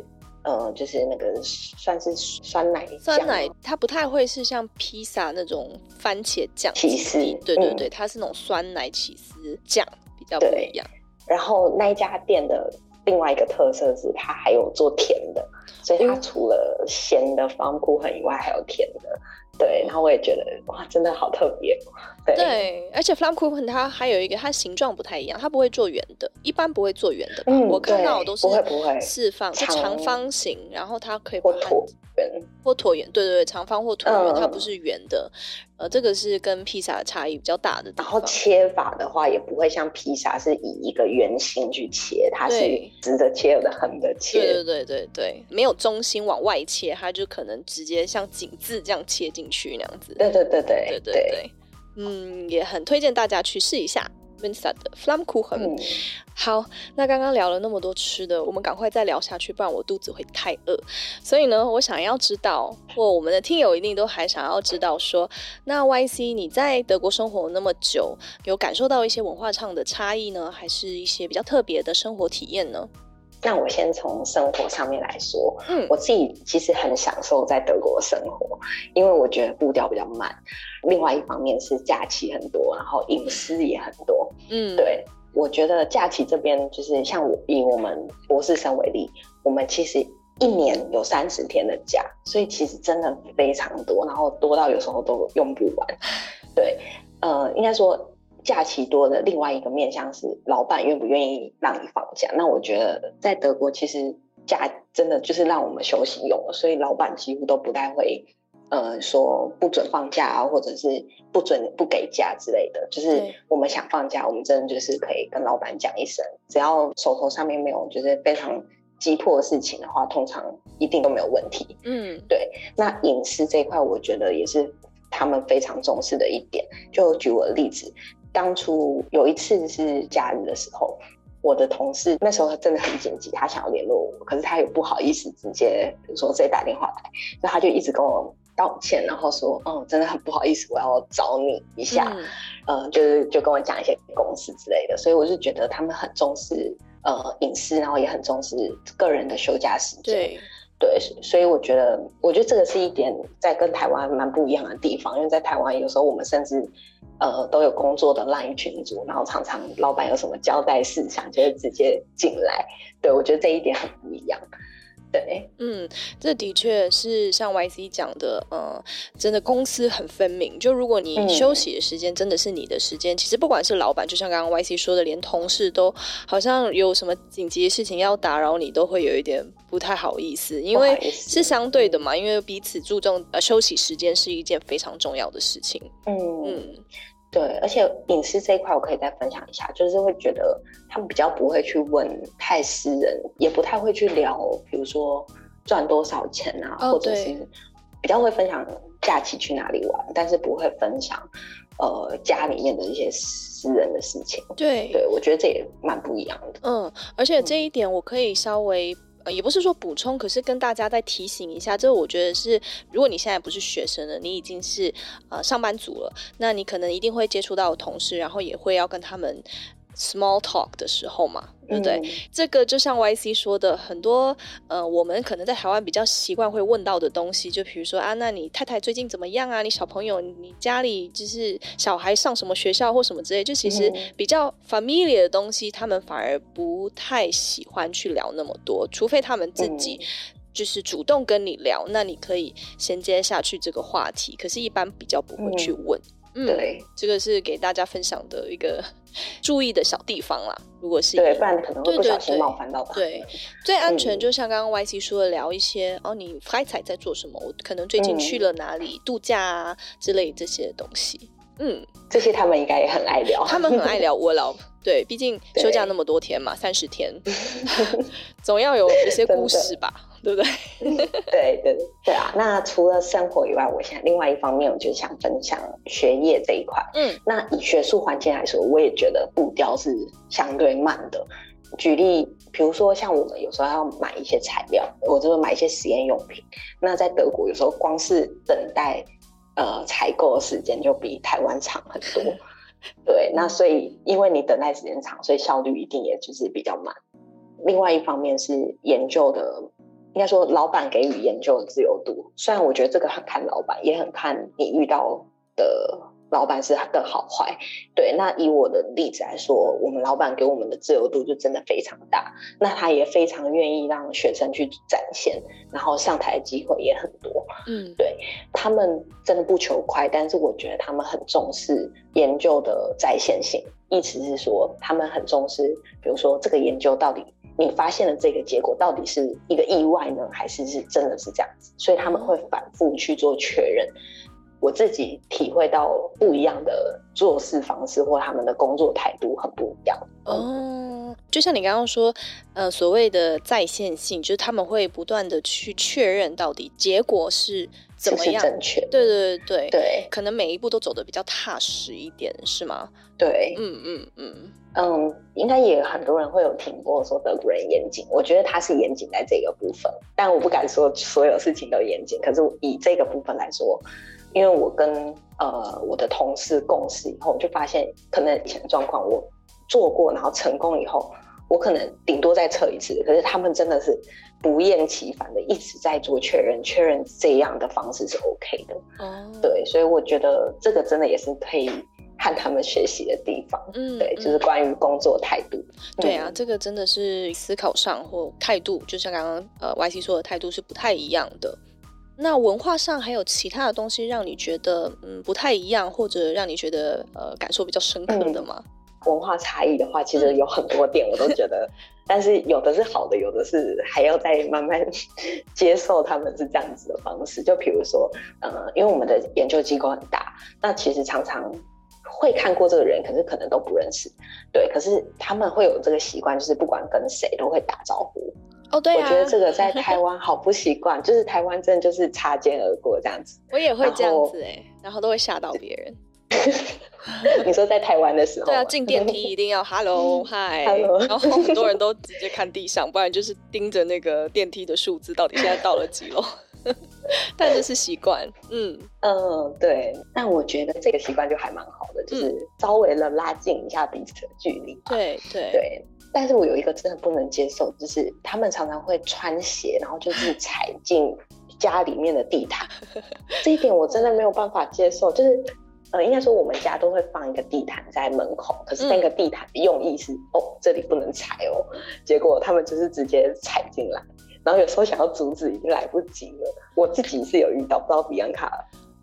呃，就是那个算是酸奶。酸奶它不太会是像披萨那种番茄酱起司，对对对，嗯、它是那种酸奶起司酱，比较不一样。然后那一家店的。另外一个特色是，它还有做甜的，所以它除了咸的 Flammkuchen 以外，还有甜的。对，然后我也觉得哇，真的好特别。对，对而且 Flammkuchen 它还有一个，它形状不太一样，它不会做圆的，一般不会做圆的。嗯，我看到都是不会不会四方是长方形，然后它可以把它椭圆或椭圆，对对对，长方或椭圆，它不是圆的。呃，这个是跟披萨的差异比较大的。然后切法的话，也不会像披萨是以一个圆形去切，它是直的切，有的横的切。对对对对对，没有中心往外切，它就可能直接像井字这样切进去那样子。对对对对对对对，嗯，也很推荐大家去试一下。的 Flammkuchen。嗯，好，那刚刚聊了那么多吃的，我们赶快再聊下去，不然我肚子会太饿。所以呢，我想要知道，或我们的听友一定都还想要知道说，说那 YC 你在德国生活那么久，有感受到一些文化上的差异呢，还是一些比较特别的生活体验呢？那我先从生活上面来说，嗯，我自己其实很享受在德国的生活，因为我觉得步调比较慢。另外一方面是假期很多，然后隐私也很多，嗯，对，我觉得假期这边就是像我以我们博士生为例，我们其实一年有三十天的假，所以其实真的非常多，然后多到有时候都用不完。对，呃，应该说。假期多的另外一个面向是老板愿不愿意让你放假。那我觉得在德国其实假真的就是让我们休息用的，所以老板几乎都不太会呃说不准放假啊，或者是不准不给假之类的。就是我们想放假，我们真的就是可以跟老板讲一声，只要手头上面没有就是非常急迫的事情的话，通常一定都没有问题。嗯，对。那隐私这一块，我觉得也是他们非常重视的一点。就举我的例子。当初有一次是假日的时候，我的同事那时候真的很紧急，他想要联络我，可是他也不好意思直接，比如说直接打电话来，所以他就一直跟我道歉，然后说，嗯，真的很不好意思，我要找你一下，嗯，呃、就是就跟我讲一些公司之类的，所以我就觉得他们很重视呃隐私，然后也很重视个人的休假时间，对，对，所以我觉得，我觉得这个是一点在跟台湾蛮不一样的地方，因为在台湾有时候我们甚至。呃，都有工作的 LINE 群组，然后常常老板有什么交代事项，就会直接进来。对，我觉得这一点很不一样。对，嗯，这的确是像 YC 讲的，呃，真的公司很分明。就如果你休息的时间真的是你的时间，嗯、其实不管是老板，就像刚刚 YC 说的，连同事都好像有什么紧急的事情要打扰你，都会有一点不太好意思，因为是相对的嘛，因为彼此注重呃休息时间是一件非常重要的事情。嗯嗯。对，而且隐私这一块我可以再分享一下，就是会觉得他们比较不会去问太私人，也不太会去聊，比如说赚多少钱啊，哦、或者是比较会分享假期去哪里玩，但是不会分享呃家里面的一些私人的事情。对，对我觉得这也蛮不一样的。嗯，而且这一点我可以稍微。呃，也不是说补充，可是跟大家再提醒一下，这我觉得是，如果你现在不是学生了，你已经是呃上班族了，那你可能一定会接触到同事，然后也会要跟他们。Small talk 的时候嘛，对不对？嗯、这个就像 YC 说的，很多呃，我们可能在台湾比较习惯会问到的东西，就比如说啊，那你太太最近怎么样啊？你小朋友，你家里就是小孩上什么学校或什么之类，就其实比较 familiar 的东西，他们反而不太喜欢去聊那么多，除非他们自己就是主动跟你聊，那你可以衔接下去这个话题。可是，一般比较不会去问。嗯嗯，对，这个是给大家分享的一个注意的小地方啦。如果是对，不然可能会不小心冒犯到他。对，最安全就像刚刚 YC 说的，聊一些、嗯、哦，你 Freizeit 在做什么？我可能最近去了哪里、嗯、度假啊之类这些东西。嗯，这些他们应该也很爱聊。他们很爱聊我老对，毕竟休假那么多天嘛，三十天，总要有一些故事吧，对不对？对对对啊！那除了生活以外，我现在另外一方面，我就想分享学业这一块。嗯，那以学术环境来说，我也觉得步调是相对慢的。举例，比如说像我们有时候要买一些材料，我就会买一些实验用品。那在德国，有时候光是等待呃采购的时间就比台湾长很多。对，那所以因为你等待时间长，所以效率一定也就是比较慢。另外一方面是研究的，应该说老板给予研究的自由度。虽然我觉得这个很看老板，也很看你遇到的。老板是更好坏，对。那以我的例子来说，我们老板给我们的自由度就真的非常大。那他也非常愿意让学生去展现，然后上台的机会也很多。嗯，对。他们真的不求快，但是我觉得他们很重视研究的在线性。意思是说，他们很重视，比如说这个研究到底你发现了这个结果到底是一个意外呢，还是是真的是这样子？所以他们会反复去做确认。我自己体会到不一样的做事方式，或他们的工作态度很不一样。哦，就像你刚刚说，呃，所谓的在线性，就是他们会不断的去确认到底结果是怎么样，正确。对对对对，可能每一步都走得比较踏实一点，是吗？对，嗯嗯嗯嗯，应该也很多人会有听过说德国人严谨，我觉得他是严谨在这个部分，但我不敢说所有事情都严谨。可是以这个部分来说。因为我跟呃我的同事共事以后，我就发现可能以前状况我做过，然后成功以后，我可能顶多再测一次。可是他们真的是不厌其烦的一直在做确认，确认这样的方式是 OK 的。哦，对，所以我觉得这个真的也是可以和他们学习的地方。嗯，对，就是关于工作态度。对啊，这个真的是思考上或态度，就像刚刚呃 YC 说的态度是不太一样的。那文化上还有其他的东西让你觉得嗯不太一样，或者让你觉得呃感受比较深刻的吗？嗯、文化差异的话，其实有很多点我都觉得，但是有的是好的，有的是还要再慢慢 接受他们是这样子的方式。就比如说，呃，因为我们的研究机构很大，那其实常常会看过这个人，可是可能都不认识。对，可是他们会有这个习惯，就是不管跟谁都会打招呼。哦，对、啊、我觉得这个在台湾好不习惯，就是台湾真的就是擦肩而过这样子。我也会这样子哎、欸，然后都会吓到别人。你说在台湾的时候，对啊，进电梯一定要 hello hi，然后很多人都直接看地上，不然就是盯着那个电梯的数字，到底现在到了几楼。但这是习惯，嗯嗯，对。但我觉得这个习惯就还蛮好的，就是稍微的拉近一下彼此的距离。对对对。但是我有一个真的不能接受，就是他们常常会穿鞋，然后就是踩进家里面的地毯，这一点我真的没有办法接受。就是呃，应该说我们家都会放一个地毯在门口，可是那个地毯的用意是、嗯、哦，这里不能踩哦，结果他们就是直接踩进来，然后有时候想要阻止已经来不及了。我自己是有遇到，不知道比安卡。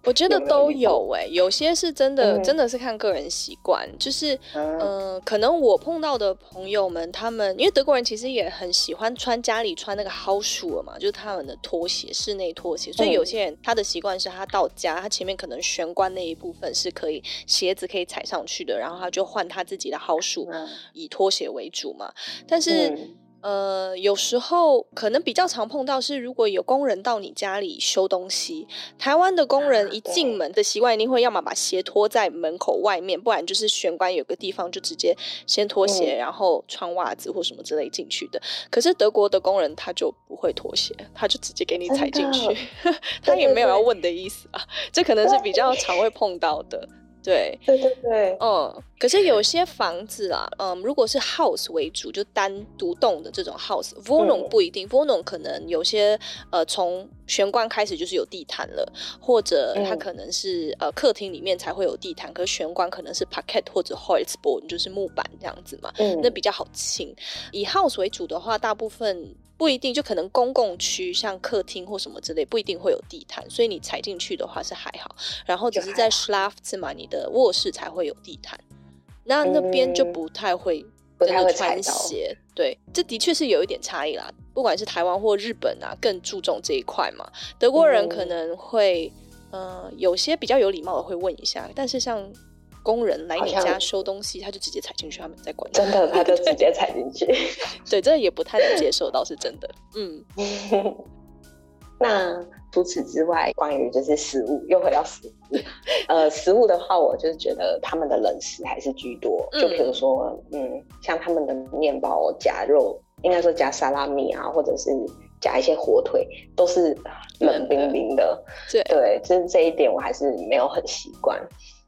我觉得都有哎、欸，有些是真的，真的是看个人习惯。嗯、就是，嗯、呃，可能我碰到的朋友们，他们因为德国人其实也很喜欢穿家里穿那个 Hausschuhe 嘛，就是他们的拖鞋，室内拖鞋。所以有些人他的习惯是他到家，他前面可能玄关那一部分是可以鞋子可以踩上去的，然后他就换他自己的 Hausschuhe，嗯、以拖鞋为主嘛。但是。嗯呃，有时候可能比较常碰到是，如果有工人到你家里修东西，台湾的工人一进门的习惯一定会要么把鞋脱在门口外面，不然就是玄关有个地方就直接先脱鞋，然后穿袜子或什么之类进去的。可是德国的工人他就不会脱鞋，他就直接给你踩进去，他也没有要问的意思啊。这可能是比较常会碰到的。对对对对，嗯，可是有些房子啊，嗯，如果是 house 为主，就单独栋的这种 house，Wohnung 不一定，Wohnung 可能有些呃，从玄关开始就是有地毯了，或者它可能是、嗯、呃客厅里面才会有地毯，可是玄关可能是 Parkett 或者 Holzboden，就是木板这样子嘛，嗯，那比较好清。以 house 为主的话，大部分。不一定，就可能公共区像客厅或什么之类，不一定会有地毯，所以你踩进去的话是还好。然后只是在 Schlafzimmer 你的卧室才会有地毯，那那边就不太会真的穿鞋。对，这的确是有一点差异啦。不管是台湾或日本啊，更注重这一块嘛。德国人可能会，嗯、呃，有些比较有礼貌的会问一下，但是像工人来你家收东西，他就直接踩进去，他们在管。真的，他就直接踩进去。对，这也不太能接受，倒是真的。嗯。那除此之外，关于就是食物，又回到食物。呃，食物的话，我就是觉得他们的冷食还是居多。就比如说，嗯，像他们的面包夹肉，应该说夹沙拉米啊，或者是夹一些火腿，都是冷冰冰的。对对，就是这一点我还是没有很习惯。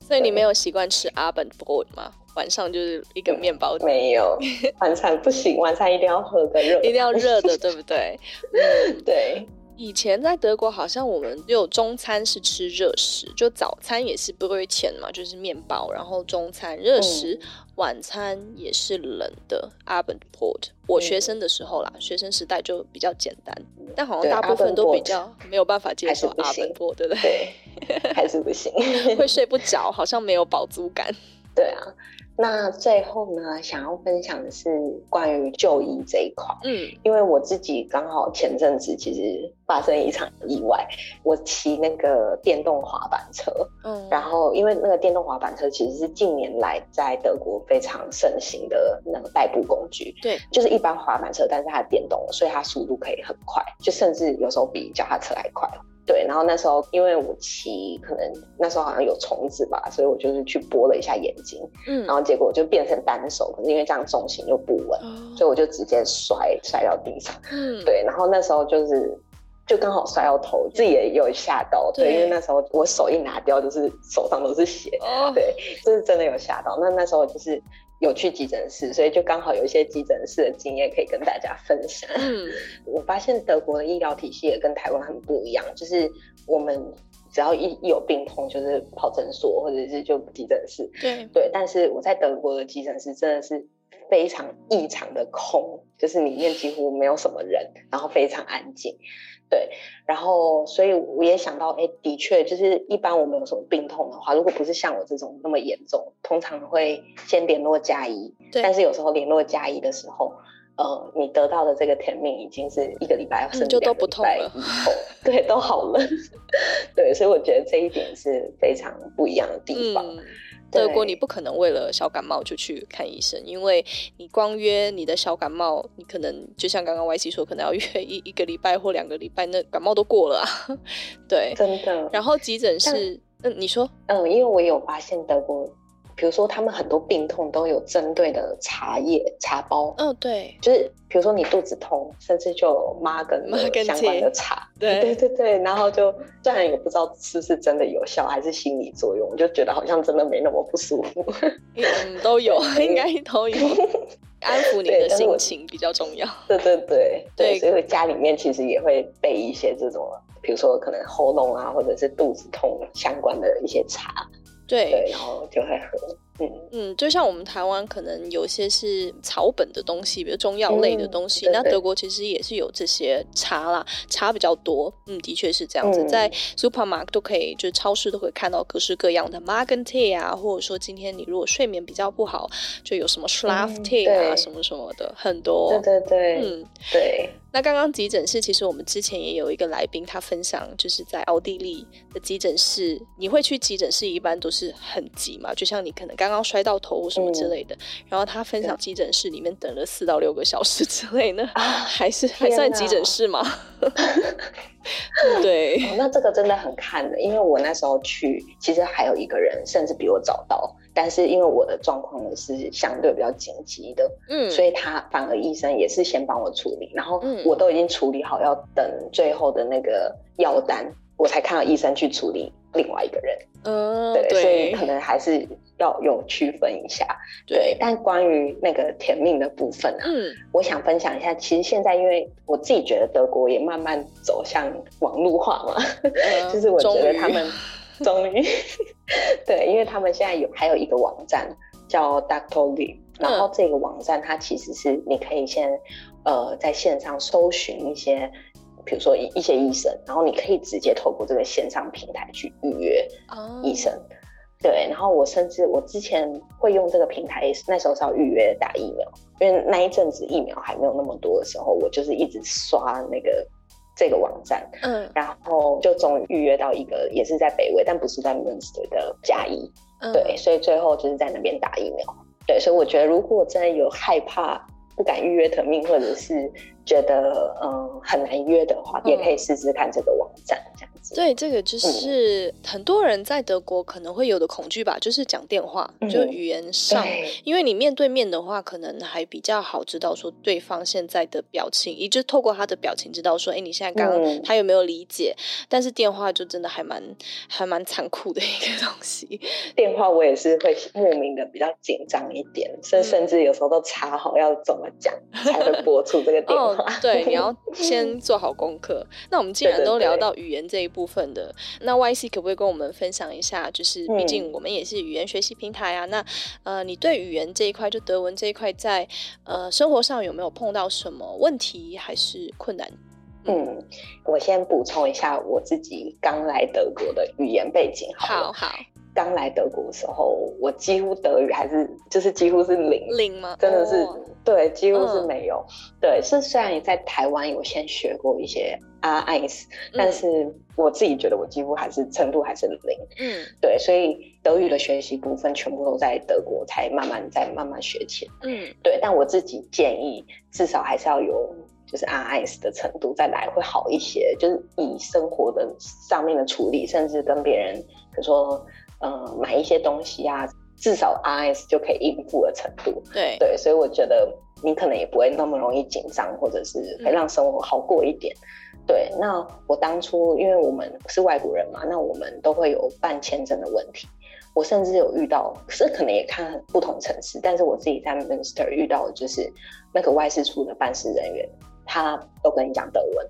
所以你没有习惯吃 Abend Brot 吗？晚上就是一个面包。没有，晚餐不行，晚餐一定要喝个热，一定要热的，对不对？嗯，对。以前在德国，好像我们只有中餐是吃热食，就早餐也是 Brötchen 嘛，就是面包，然后中餐热食，嗯、晚餐也是冷的 Abendbrot。我学生的时候啦，嗯、学生时代就比较简单，但好像大部分都比较没有办法接受 Abendbrot，对不对？对，还是不行，会睡不着，好像没有饱足感。对啊。那最后呢，想要分享的是关于就医这一块。嗯，因为我自己刚好前阵子其实发生一场意外，我骑那个电动滑板车。嗯，然后因为那个电动滑板车其实是近年来在德国非常盛行的那个代步工具。对，就是一般滑板车，但是它电动，所以它速度可以很快，就甚至有时候比脚踏车还快。对，然后那时候因为我骑，可能那时候好像有虫子吧，所以我就是去拨了一下眼睛，嗯，然后结果就变成单手，可是因为这样重心又不稳，哦、所以我就直接摔摔到地上，嗯，对，然后那时候就是就刚好摔到头，自己也有吓到，对，对，因为那时候我手一拿掉，就是手上都是血，哦、对，就是真的有吓到，那那时候就是。有去急诊室，所以就刚好有一些急诊室的经验可以跟大家分享。嗯，我发现德国的医疗体系也跟台湾很不一样，就是我们只要一一有病痛，就是跑诊所或者是就急诊室。对对，但是我在德国的急诊室真的是非常异常的空，就是里面几乎没有什么人，然后非常安静。对，然后所以我也想到，哎，的确，就是一般我们有什么病痛的话，如果不是像我这种那么严重，通常会先联络家医。对，但是有时候联络家医的时候，呃，你得到的这个甜命已经是一个礼拜甚至两个礼拜以后，对，都好了。对，所以我觉得这一点是非常不一样的地方。嗯德国，你不可能为了小感冒就去看医生，因为你光约你的小感冒，你可能就像刚刚 YC 说，可能要约 一一个礼拜或两个礼拜，那感冒都过了啊。对，真的。然后急诊室，嗯，你说，嗯，因为我有发现德国。比如说，他们很多病痛都有针对的茶叶、茶包。嗯、哦，对，就是比如说你肚子痛，甚至就有妈跟相关的茶。对对 对对，然后就虽然也不知道是不是真的有效，还是心理作用，我就觉得好像真的没那么不舒服。嗯，都有，应该都有，安抚你的心情比较重要。对对对对，对，所以家里面其实也会备一些这种，比如说可能喉咙啊，或者是肚子痛相关的一些茶。对，然后就还喝。嗯嗯，就像我们台湾可能有些是草本的东西，比如中药类的东西，嗯、那德国其实也是有这些茶啦，茶比较多。嗯，的确是这样子，嗯、在 supermarket 都可以，就是超市都可以看到各式各样的 Magentee 啊，或者说今天你如果睡眠比较不好，就有什么 Schlaftee 啊，嗯、什么什么的，很多。对对对，嗯对。那刚刚急诊室，其实我们之前也有一个来宾，他分享就是在奥地利的急诊室，你会去急诊室一般都是很急嘛，就像你可能刚刚刚摔到头什么之类的，嗯、然后他分享急诊室里面等了四到六个小时之类的，啊、还是还算急诊室吗？对、哦，那这个真的很看的，因为我那时候去，其实还有一个人甚至比我早到。但是因为我的状况呢是相对比较紧急的，嗯，所以他反而医生也是先帮我处理，然后我都已经处理好，要等最后的那个药单，我才看到医生去处理另外一个人，嗯，对，对，所以可能还是要有区分一下，对。但关于那个甜命的部分啊，嗯，我想分享一下，其实现在因为我自己觉得德国也慢慢走向网络化嘛，嗯、就是我觉得他们。终于，对，因为他们现在有还有一个网站叫 Doctorly，然后这个网站它其实是你可以先呃在线上搜寻一些，比如说一一些医生，然后你可以直接透过这个线上平台去预约医生。Oh. 对，然后我甚至我之前会用这个平台，那时候是要预约打疫苗，因为那一阵子疫苗还没有那么多的时候，我就是一直刷那个。这个网站，嗯，然后就终于预约到一个也是在北威，但不是在 Münster 的嘉义，嗯，对，所以最后就是在那边打疫苗，对，所以我觉得如果真的有害怕不敢预约的命，或者是觉得嗯很难约的话，嗯，也可以试试看这个网站，这样。对，这个就是很多人在德国可能会有的恐惧吧，就是讲电话，嗯、就语言上，因为你面对面的话，可能还比较好知道说对方现在的表情，也就透过他的表情知道说，哎，你现在刚刚他有没有理解？嗯、但是电话就真的还蛮还蛮残酷的一个东西。电话我也是会莫名的比较紧张一点，甚甚至有时候都查好要怎么讲才会播出这个电话。哦、对，你要 先做好功课。那我们既然都聊到语言这一部分的，那 YC 可不可以跟我们分享一下？就是毕竟我们也是语言学习平台啊。嗯、那呃，你对语言这一块，就德文这一块，在呃生活上有没有碰到什么问题还是困难？嗯，我先补充一下我自己刚来德国的语言背景好。好好。刚来德国的时候，我几乎德语还是就是几乎是零零吗？真的是、哦、对，几乎是没有。嗯、对，是虽然也在台湾有先学过一些啊 eins，但是我自己觉得我几乎还是程度还是零。嗯，对，所以德语的学习部分全部都在德国才慢慢在慢慢学起来。嗯，对，但我自己建议至少还是要有就是啊 eins 的程度再来会好一些，就是以生活的上面的处理，甚至跟别人比如说。嗯，买一些东西啊，至少 RS 就可以应付的程度。对对，所以我觉得你可能也不会那么容易紧张，或者是可以让生活好过一点。嗯、对，那我当初因为我们是外国人嘛，那我们都会有办签证的问题。我甚至有遇到，是可能也看不同城市，但是我自己在 Minster 遇到的就是那个外事处的办事人员，他都跟你讲德文。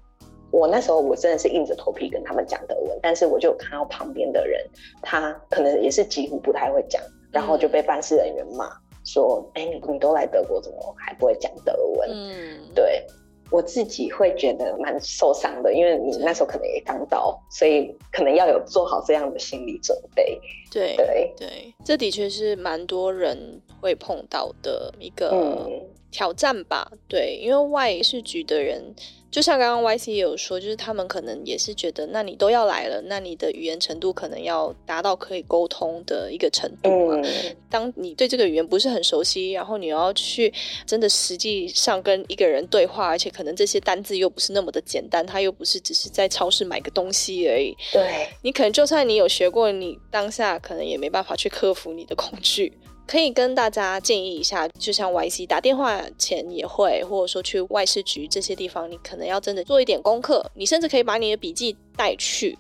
我那时候我真的是硬着头皮跟他们讲德文，但是我就有看到旁边的人，他可能也是几乎不太会讲，然后就被办事人员骂说：“哎、嗯，你你都来德国，怎么还不会讲德文？”嗯，对，我自己会觉得蛮受伤的，因为你那时候可能也刚到，所以可能要有做好这样的心理准备。对对对，这的确是蛮多人会碰到的一个挑战吧？嗯、对，因为外事局的人。就像刚刚 YC 也有说，就是他们可能也是觉得，那你都要来了，那你的语言程度可能要达到可以沟通的一个程度嘛。嗯、当你对这个语言不是很熟悉，然后你要去真的实际上跟一个人对话，而且可能这些单字又不是那么的简单，他又不是只是在超市买个东西而已。对，你可能就算你有学过，你当下可能也没办法去克服你的恐惧。可以跟大家建议一下，就像 YC 打电话前也会，或者说去外事局这些地方，你可能要真的做一点功课。你甚至可以把你的笔记带去。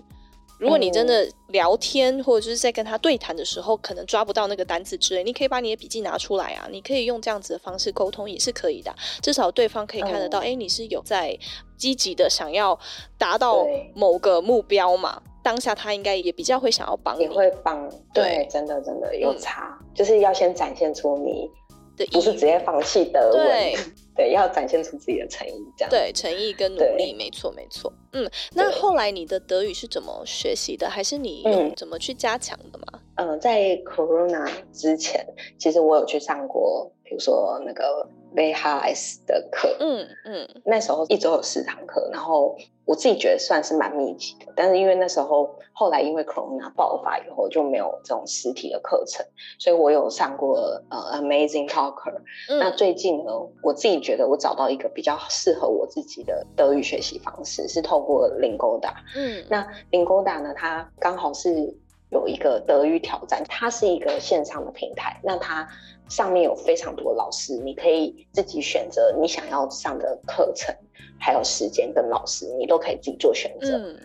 如果你真的聊天或者就是在跟他对谈的时候，可能抓不到那个单字之类，你可以把你的笔记拿出来啊。你可以用这样子的方式沟通也是可以的，至少对方可以看得到，哎、嗯，你是有在积极的想要达到某个目标嘛。当下他应该也比较会想要帮你，也会帮，对，真的真的有差，嗯、就是要先展现出你的，不是直接放弃德文，对，对，要展现出自己的诚意，这样，对，诚意跟努力，没错没错，嗯，那后来你的德语是怎么学习的？还是你有怎么去加强的吗？嗯、呃，在 Corona 之前，其实我有去上过，比如说那个 VHS 的课，嗯嗯，那时候一周有四堂课，然后。我自己觉得算是蛮密集的，但是因为那时候后来因为 Corona 爆发以后就没有这种实体的课程，所以我有上过呃 Amazing Talker。嗯、那最近呢，我自己觉得我找到一个比较适合我自己的德语学习方式，是透过 Lingoda。嗯，那 Lingoda 呢，它刚好是有一个德语挑战，它是一个线上的平台，那它上面有非常多老师，你可以自己选择你想要上的课程。还有时间跟老师，你都可以自己做选择。嗯、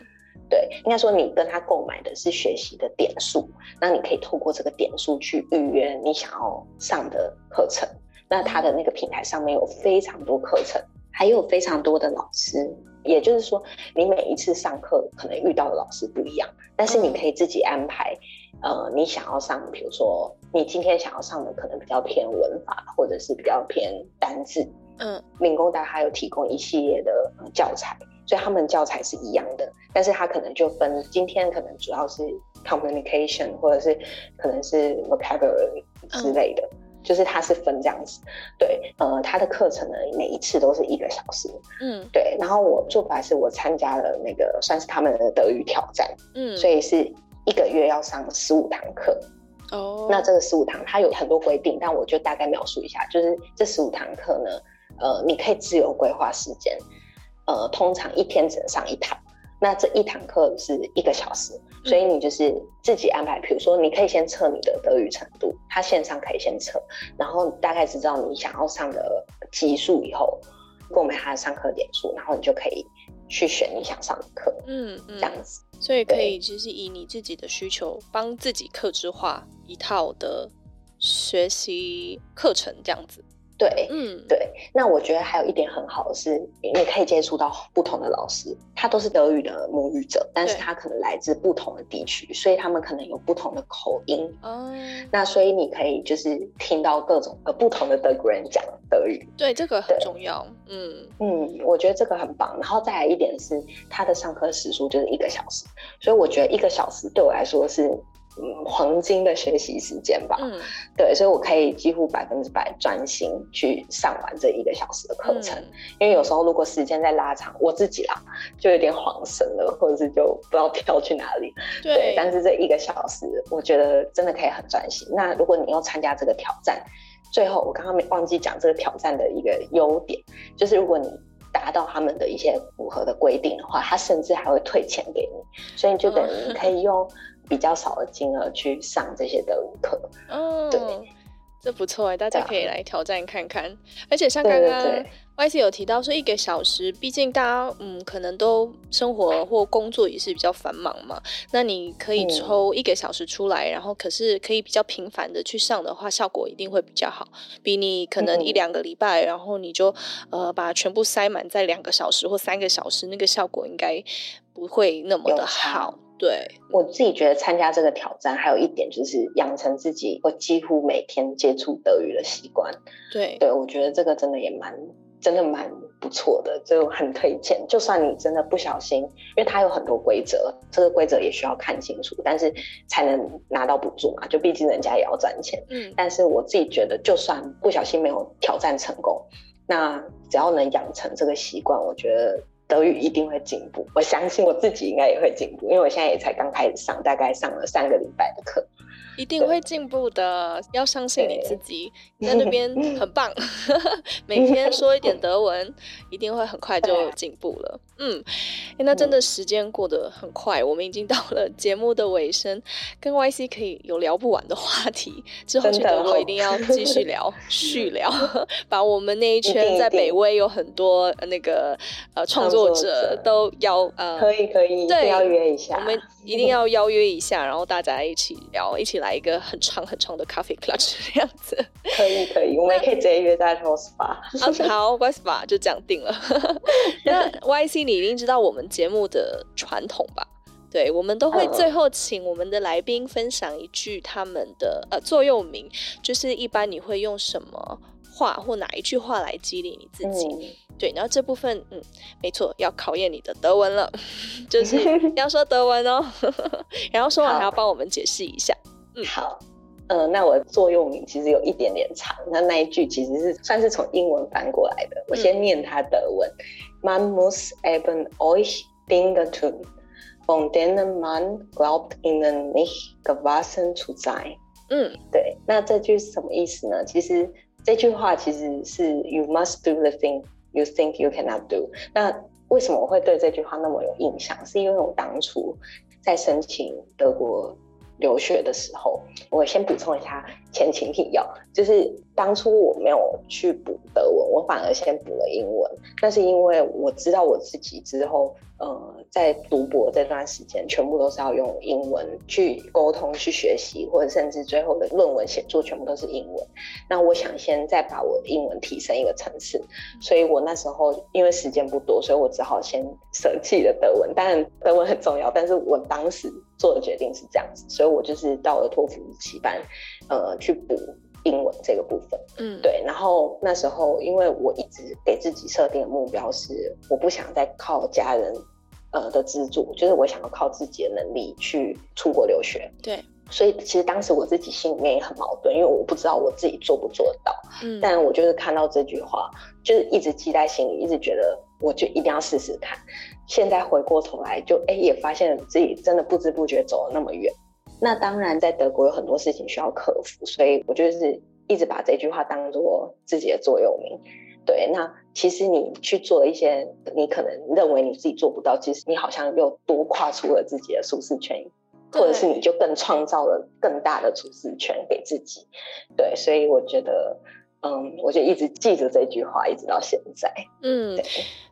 对，应该说你跟他购买的是学习的点数，那你可以透过这个点数去预约你想要上的课程。那他的那个平台上面有非常多课程，还有非常多的老师。也就是说，你每一次上课可能遇到的老师不一样，但是你可以自己安排。呃，你想要上，比如说你今天想要上的可能比较偏文法，或者是比较偏单字。嗯，Lingoda 还有提供一系列的教材，所以他们教材是一样的，但是他可能就分今天可能主要是 communication，或者是可能是 vocabulary 之类的。嗯、就是它是分这样子。对，呃，它的课程呢，每一次都是一个小时。嗯，对。然后我做法是我参加了那个算是他们的德语挑战。嗯，所以是一个月要上十五堂课。哦，那这个十五堂它有很多规定，但我就大概描述一下，就是这十五堂课呢，呃，你可以自由规划时间，呃，通常一天只能上一堂。那这一堂课是一个小时，所以你就是自己安排。比如说，你可以先测你的德语程度，他线上可以先测，然后大概知道你想要上的级数以后，购买他的上课点数，然后你就可以去选你想上的课。嗯，这样子。所以可以其实以你自己的需求，帮自己客制化一套的学习课程，这样子。对，嗯，对。那我觉得还有一点很好的是，你可以接触到不同的老师，他都是德语的母语者，但是他可能来自不同的地区，所以他们可能有不同的口音。哦。那所以你可以就是听到各种呃不同的德国人讲德语。对，这个很重要。嗯嗯，我觉得这个很棒。然后再来一点是，他的上课时数就是一个小时，所以我觉得一个小时对我来说是。嗯，黄金的学习时间吧。嗯，对，所以我可以几乎百分之百专心去上完这一个小时的课程。嗯，因为有时候如果时间再拉长，我自己啦就有点恍神了，或者是就不知道跳去哪里。对，对，但是这一个小时，我觉得真的可以很专心。那如果你要参加这个挑战，最后我刚刚没忘记讲这个挑战的一个优点，就是如果你达到他们的一些符合的规定的话，他甚至还会退钱给你，所以你就等于可以用。比较少的金额去上这些德语课，嗯，对，这不错哎，大家可以来挑战看看。而且像刚刚 YC 有提到说一个小时，毕竟大家嗯可能都生活或工作也是比较繁忙嘛，那你可以抽一个小时出来，嗯、然后可是可以比较频繁的去上的话，效果一定会比较好，比你可能一两个礼拜，然后你就呃把全部塞满在两个小时或三个小时，那个效果应该不会那么的好。对，我自己觉得参加这个挑战，还有一点就是养成自己我几乎每天接触德语的习惯。对，对我觉得这个真的也蛮真的蛮不错的，就很推荐。就算你真的不小心，因为它有很多规则，这个规则也需要看清楚，但是才能拿到补助嘛。就毕竟人家也要赚钱。嗯，但是我自己觉得，就算不小心没有挑战成功，那只要能养成这个习惯，我觉得。德语一定会进步，我相信我自己应该也会进步，因为我现在也才刚开始上，大概上了三个礼拜的课。一定会进步的，要相信你自己，你在那边 很棒。每天说一点德文，一定会很快就进步了。嗯，欸，那真的时间过得很快，我们已经到了节目的尾声，跟 YC 可以有聊不完的话题。之后去德国一定要继续 聊，续聊，把我们那一圈在北威有很多那个呃创作者都邀呃，可以可以，对，邀约一下，我们一定要邀约一下，然后大家一起聊，一起来一个很长很长的 Coffee Clutch 这样子。可以可以，我们也可以直接约在 Rose Bar。好，Rose Bar 就这样定了。那 YC。你一定知道我们节目的传统吧？对，我们都会最后请我们的来宾分享一句他们的呃座右铭，就是一般你会用什么话或哪一句话来激励你自己？嗯、对，然后这部分嗯，没错，要考验你的德文了，就是 要说德文哦。然后说完还要帮我们解释一下。嗯，好。呃，那我的座右铭其实有一点点长，那那一句其实是算是从英文翻过来的。我先念它德文：Man muss eben euch Dinge tun, von denen man glaubt ihnen nicht gewachsen zu sein。嗯，对。那这句是什么意思呢？其实这句话其实是 You must do the thing you think you cannot do。那为什么我会对这句话那么有印象？是因为我当初在申请德国。留学的时候，我先补充一下前情提要，就是当初我没有去补德文，我反而先补了英文。那是因为我知道我自己之后，呃，在读博这段时间，全部都是要用英文去沟通、去学习，或者甚至最后的论文写作全部都是英文。那我想先再把我的英文提升一个层次，所以我那时候因为时间不多，所以我只好先舍弃了德文。当然，德文很重要，但是我当时。做的决定是这样子，所以我就是到了托福日期班，呃，去补英文这个部分。嗯，对。然后那时候，因为我一直给自己设定的目标是，我不想再靠家人呃的资助，就是我想要靠自己的能力去出国留学。对。所以其实当时我自己心里面也很矛盾，因为我不知道我自己做不做得到。嗯，但我就是看到这句话，就是一直记在心里，一直觉得我就一定要试试看。现在回过头来就，就哎也发现自己真的不知不觉走了那么远。那当然在德国有很多事情需要克服，所以我就是一直把这句话当做自己的座右铭。对，那其实你去做一些你可能认为你自己做不到，其实你好像又多跨出了自己的舒适圈。或者是你就更创造了更大的舒适圈给自己，对，所以我觉得，嗯，我就一直记着这句话，一直到现在。嗯，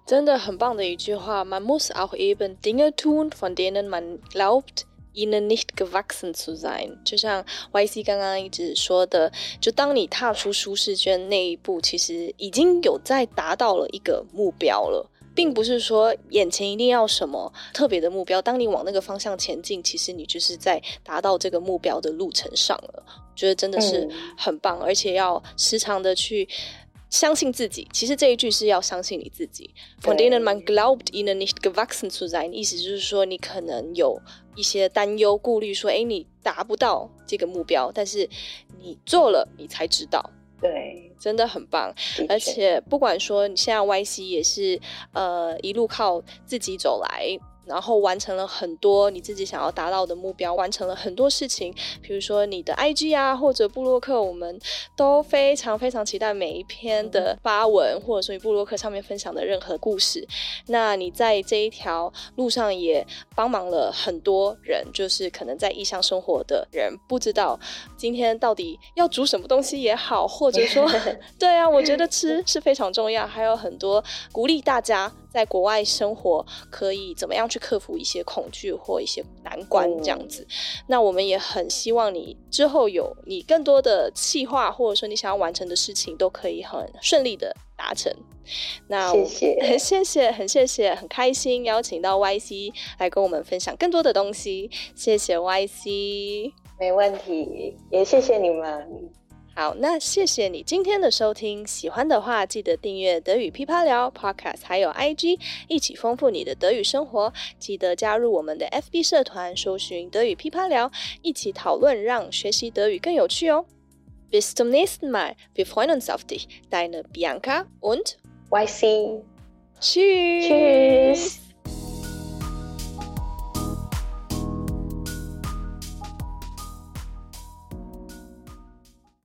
真的很棒的一句话。Man muss auch eben Dinge tun, von denen man glaubt, ihnen nicht gewachsen zu sein。就像 YC 刚刚一直说的，就当你踏出舒适圈那一步，其实已经有在达到了一个目标了。并不是说眼前一定要什么特别的目标，当你往那个方向前进，其实你就是在达到这个目标的路程上了。我觉得真的是很棒，嗯、而且要时常的去相信自己。其实这一句是要相信你自己。Von denen man glaubt, ihnen nicht gewachsen zu sein，意思就是说你可能有一些担忧、顾虑，说哎，你达不到这个目标，但是你做了，你才知道。对，真的很棒，而且不管说你现在 YC 也是，呃，一路靠自己走来。然后完成了很多你自己想要达到的目标，完成了很多事情，比如说你的 IG 啊，或者部落客，我们都非常非常期待每一篇的发文，或者说你部落客上面分享的任何故事。那你在这一条路上也帮忙了很多人，就是可能在异乡生活的人，不知道今天到底要煮什么东西也好，或者说，对啊，我觉得吃是非常重要，还有很多鼓励大家。在国外生活可以怎么样去克服一些恐惧或一些难关这样子？嗯、那我们也很希望你之后有你更多的计划，或者说你想要完成的事情，都可以很顺利的达成。那谢谢，很 谢谢，很谢谢，很开心邀请到 YC 来跟我们分享更多的东西。谢谢 YC，没问题，也谢谢你们。好，那谢谢你今天的收听。喜欢的话，记得订阅德语噼啪聊 Podcast，还有 IG，一起丰富你的德语生活。记得加入我们的 FB 社团，搜寻德语噼啪聊，一起讨论，让学习德语更有趣哦。Bis zum nächsten Mal, wir freuen uns auf dich, deine Bianca und YC. Tschüss. Tschüss.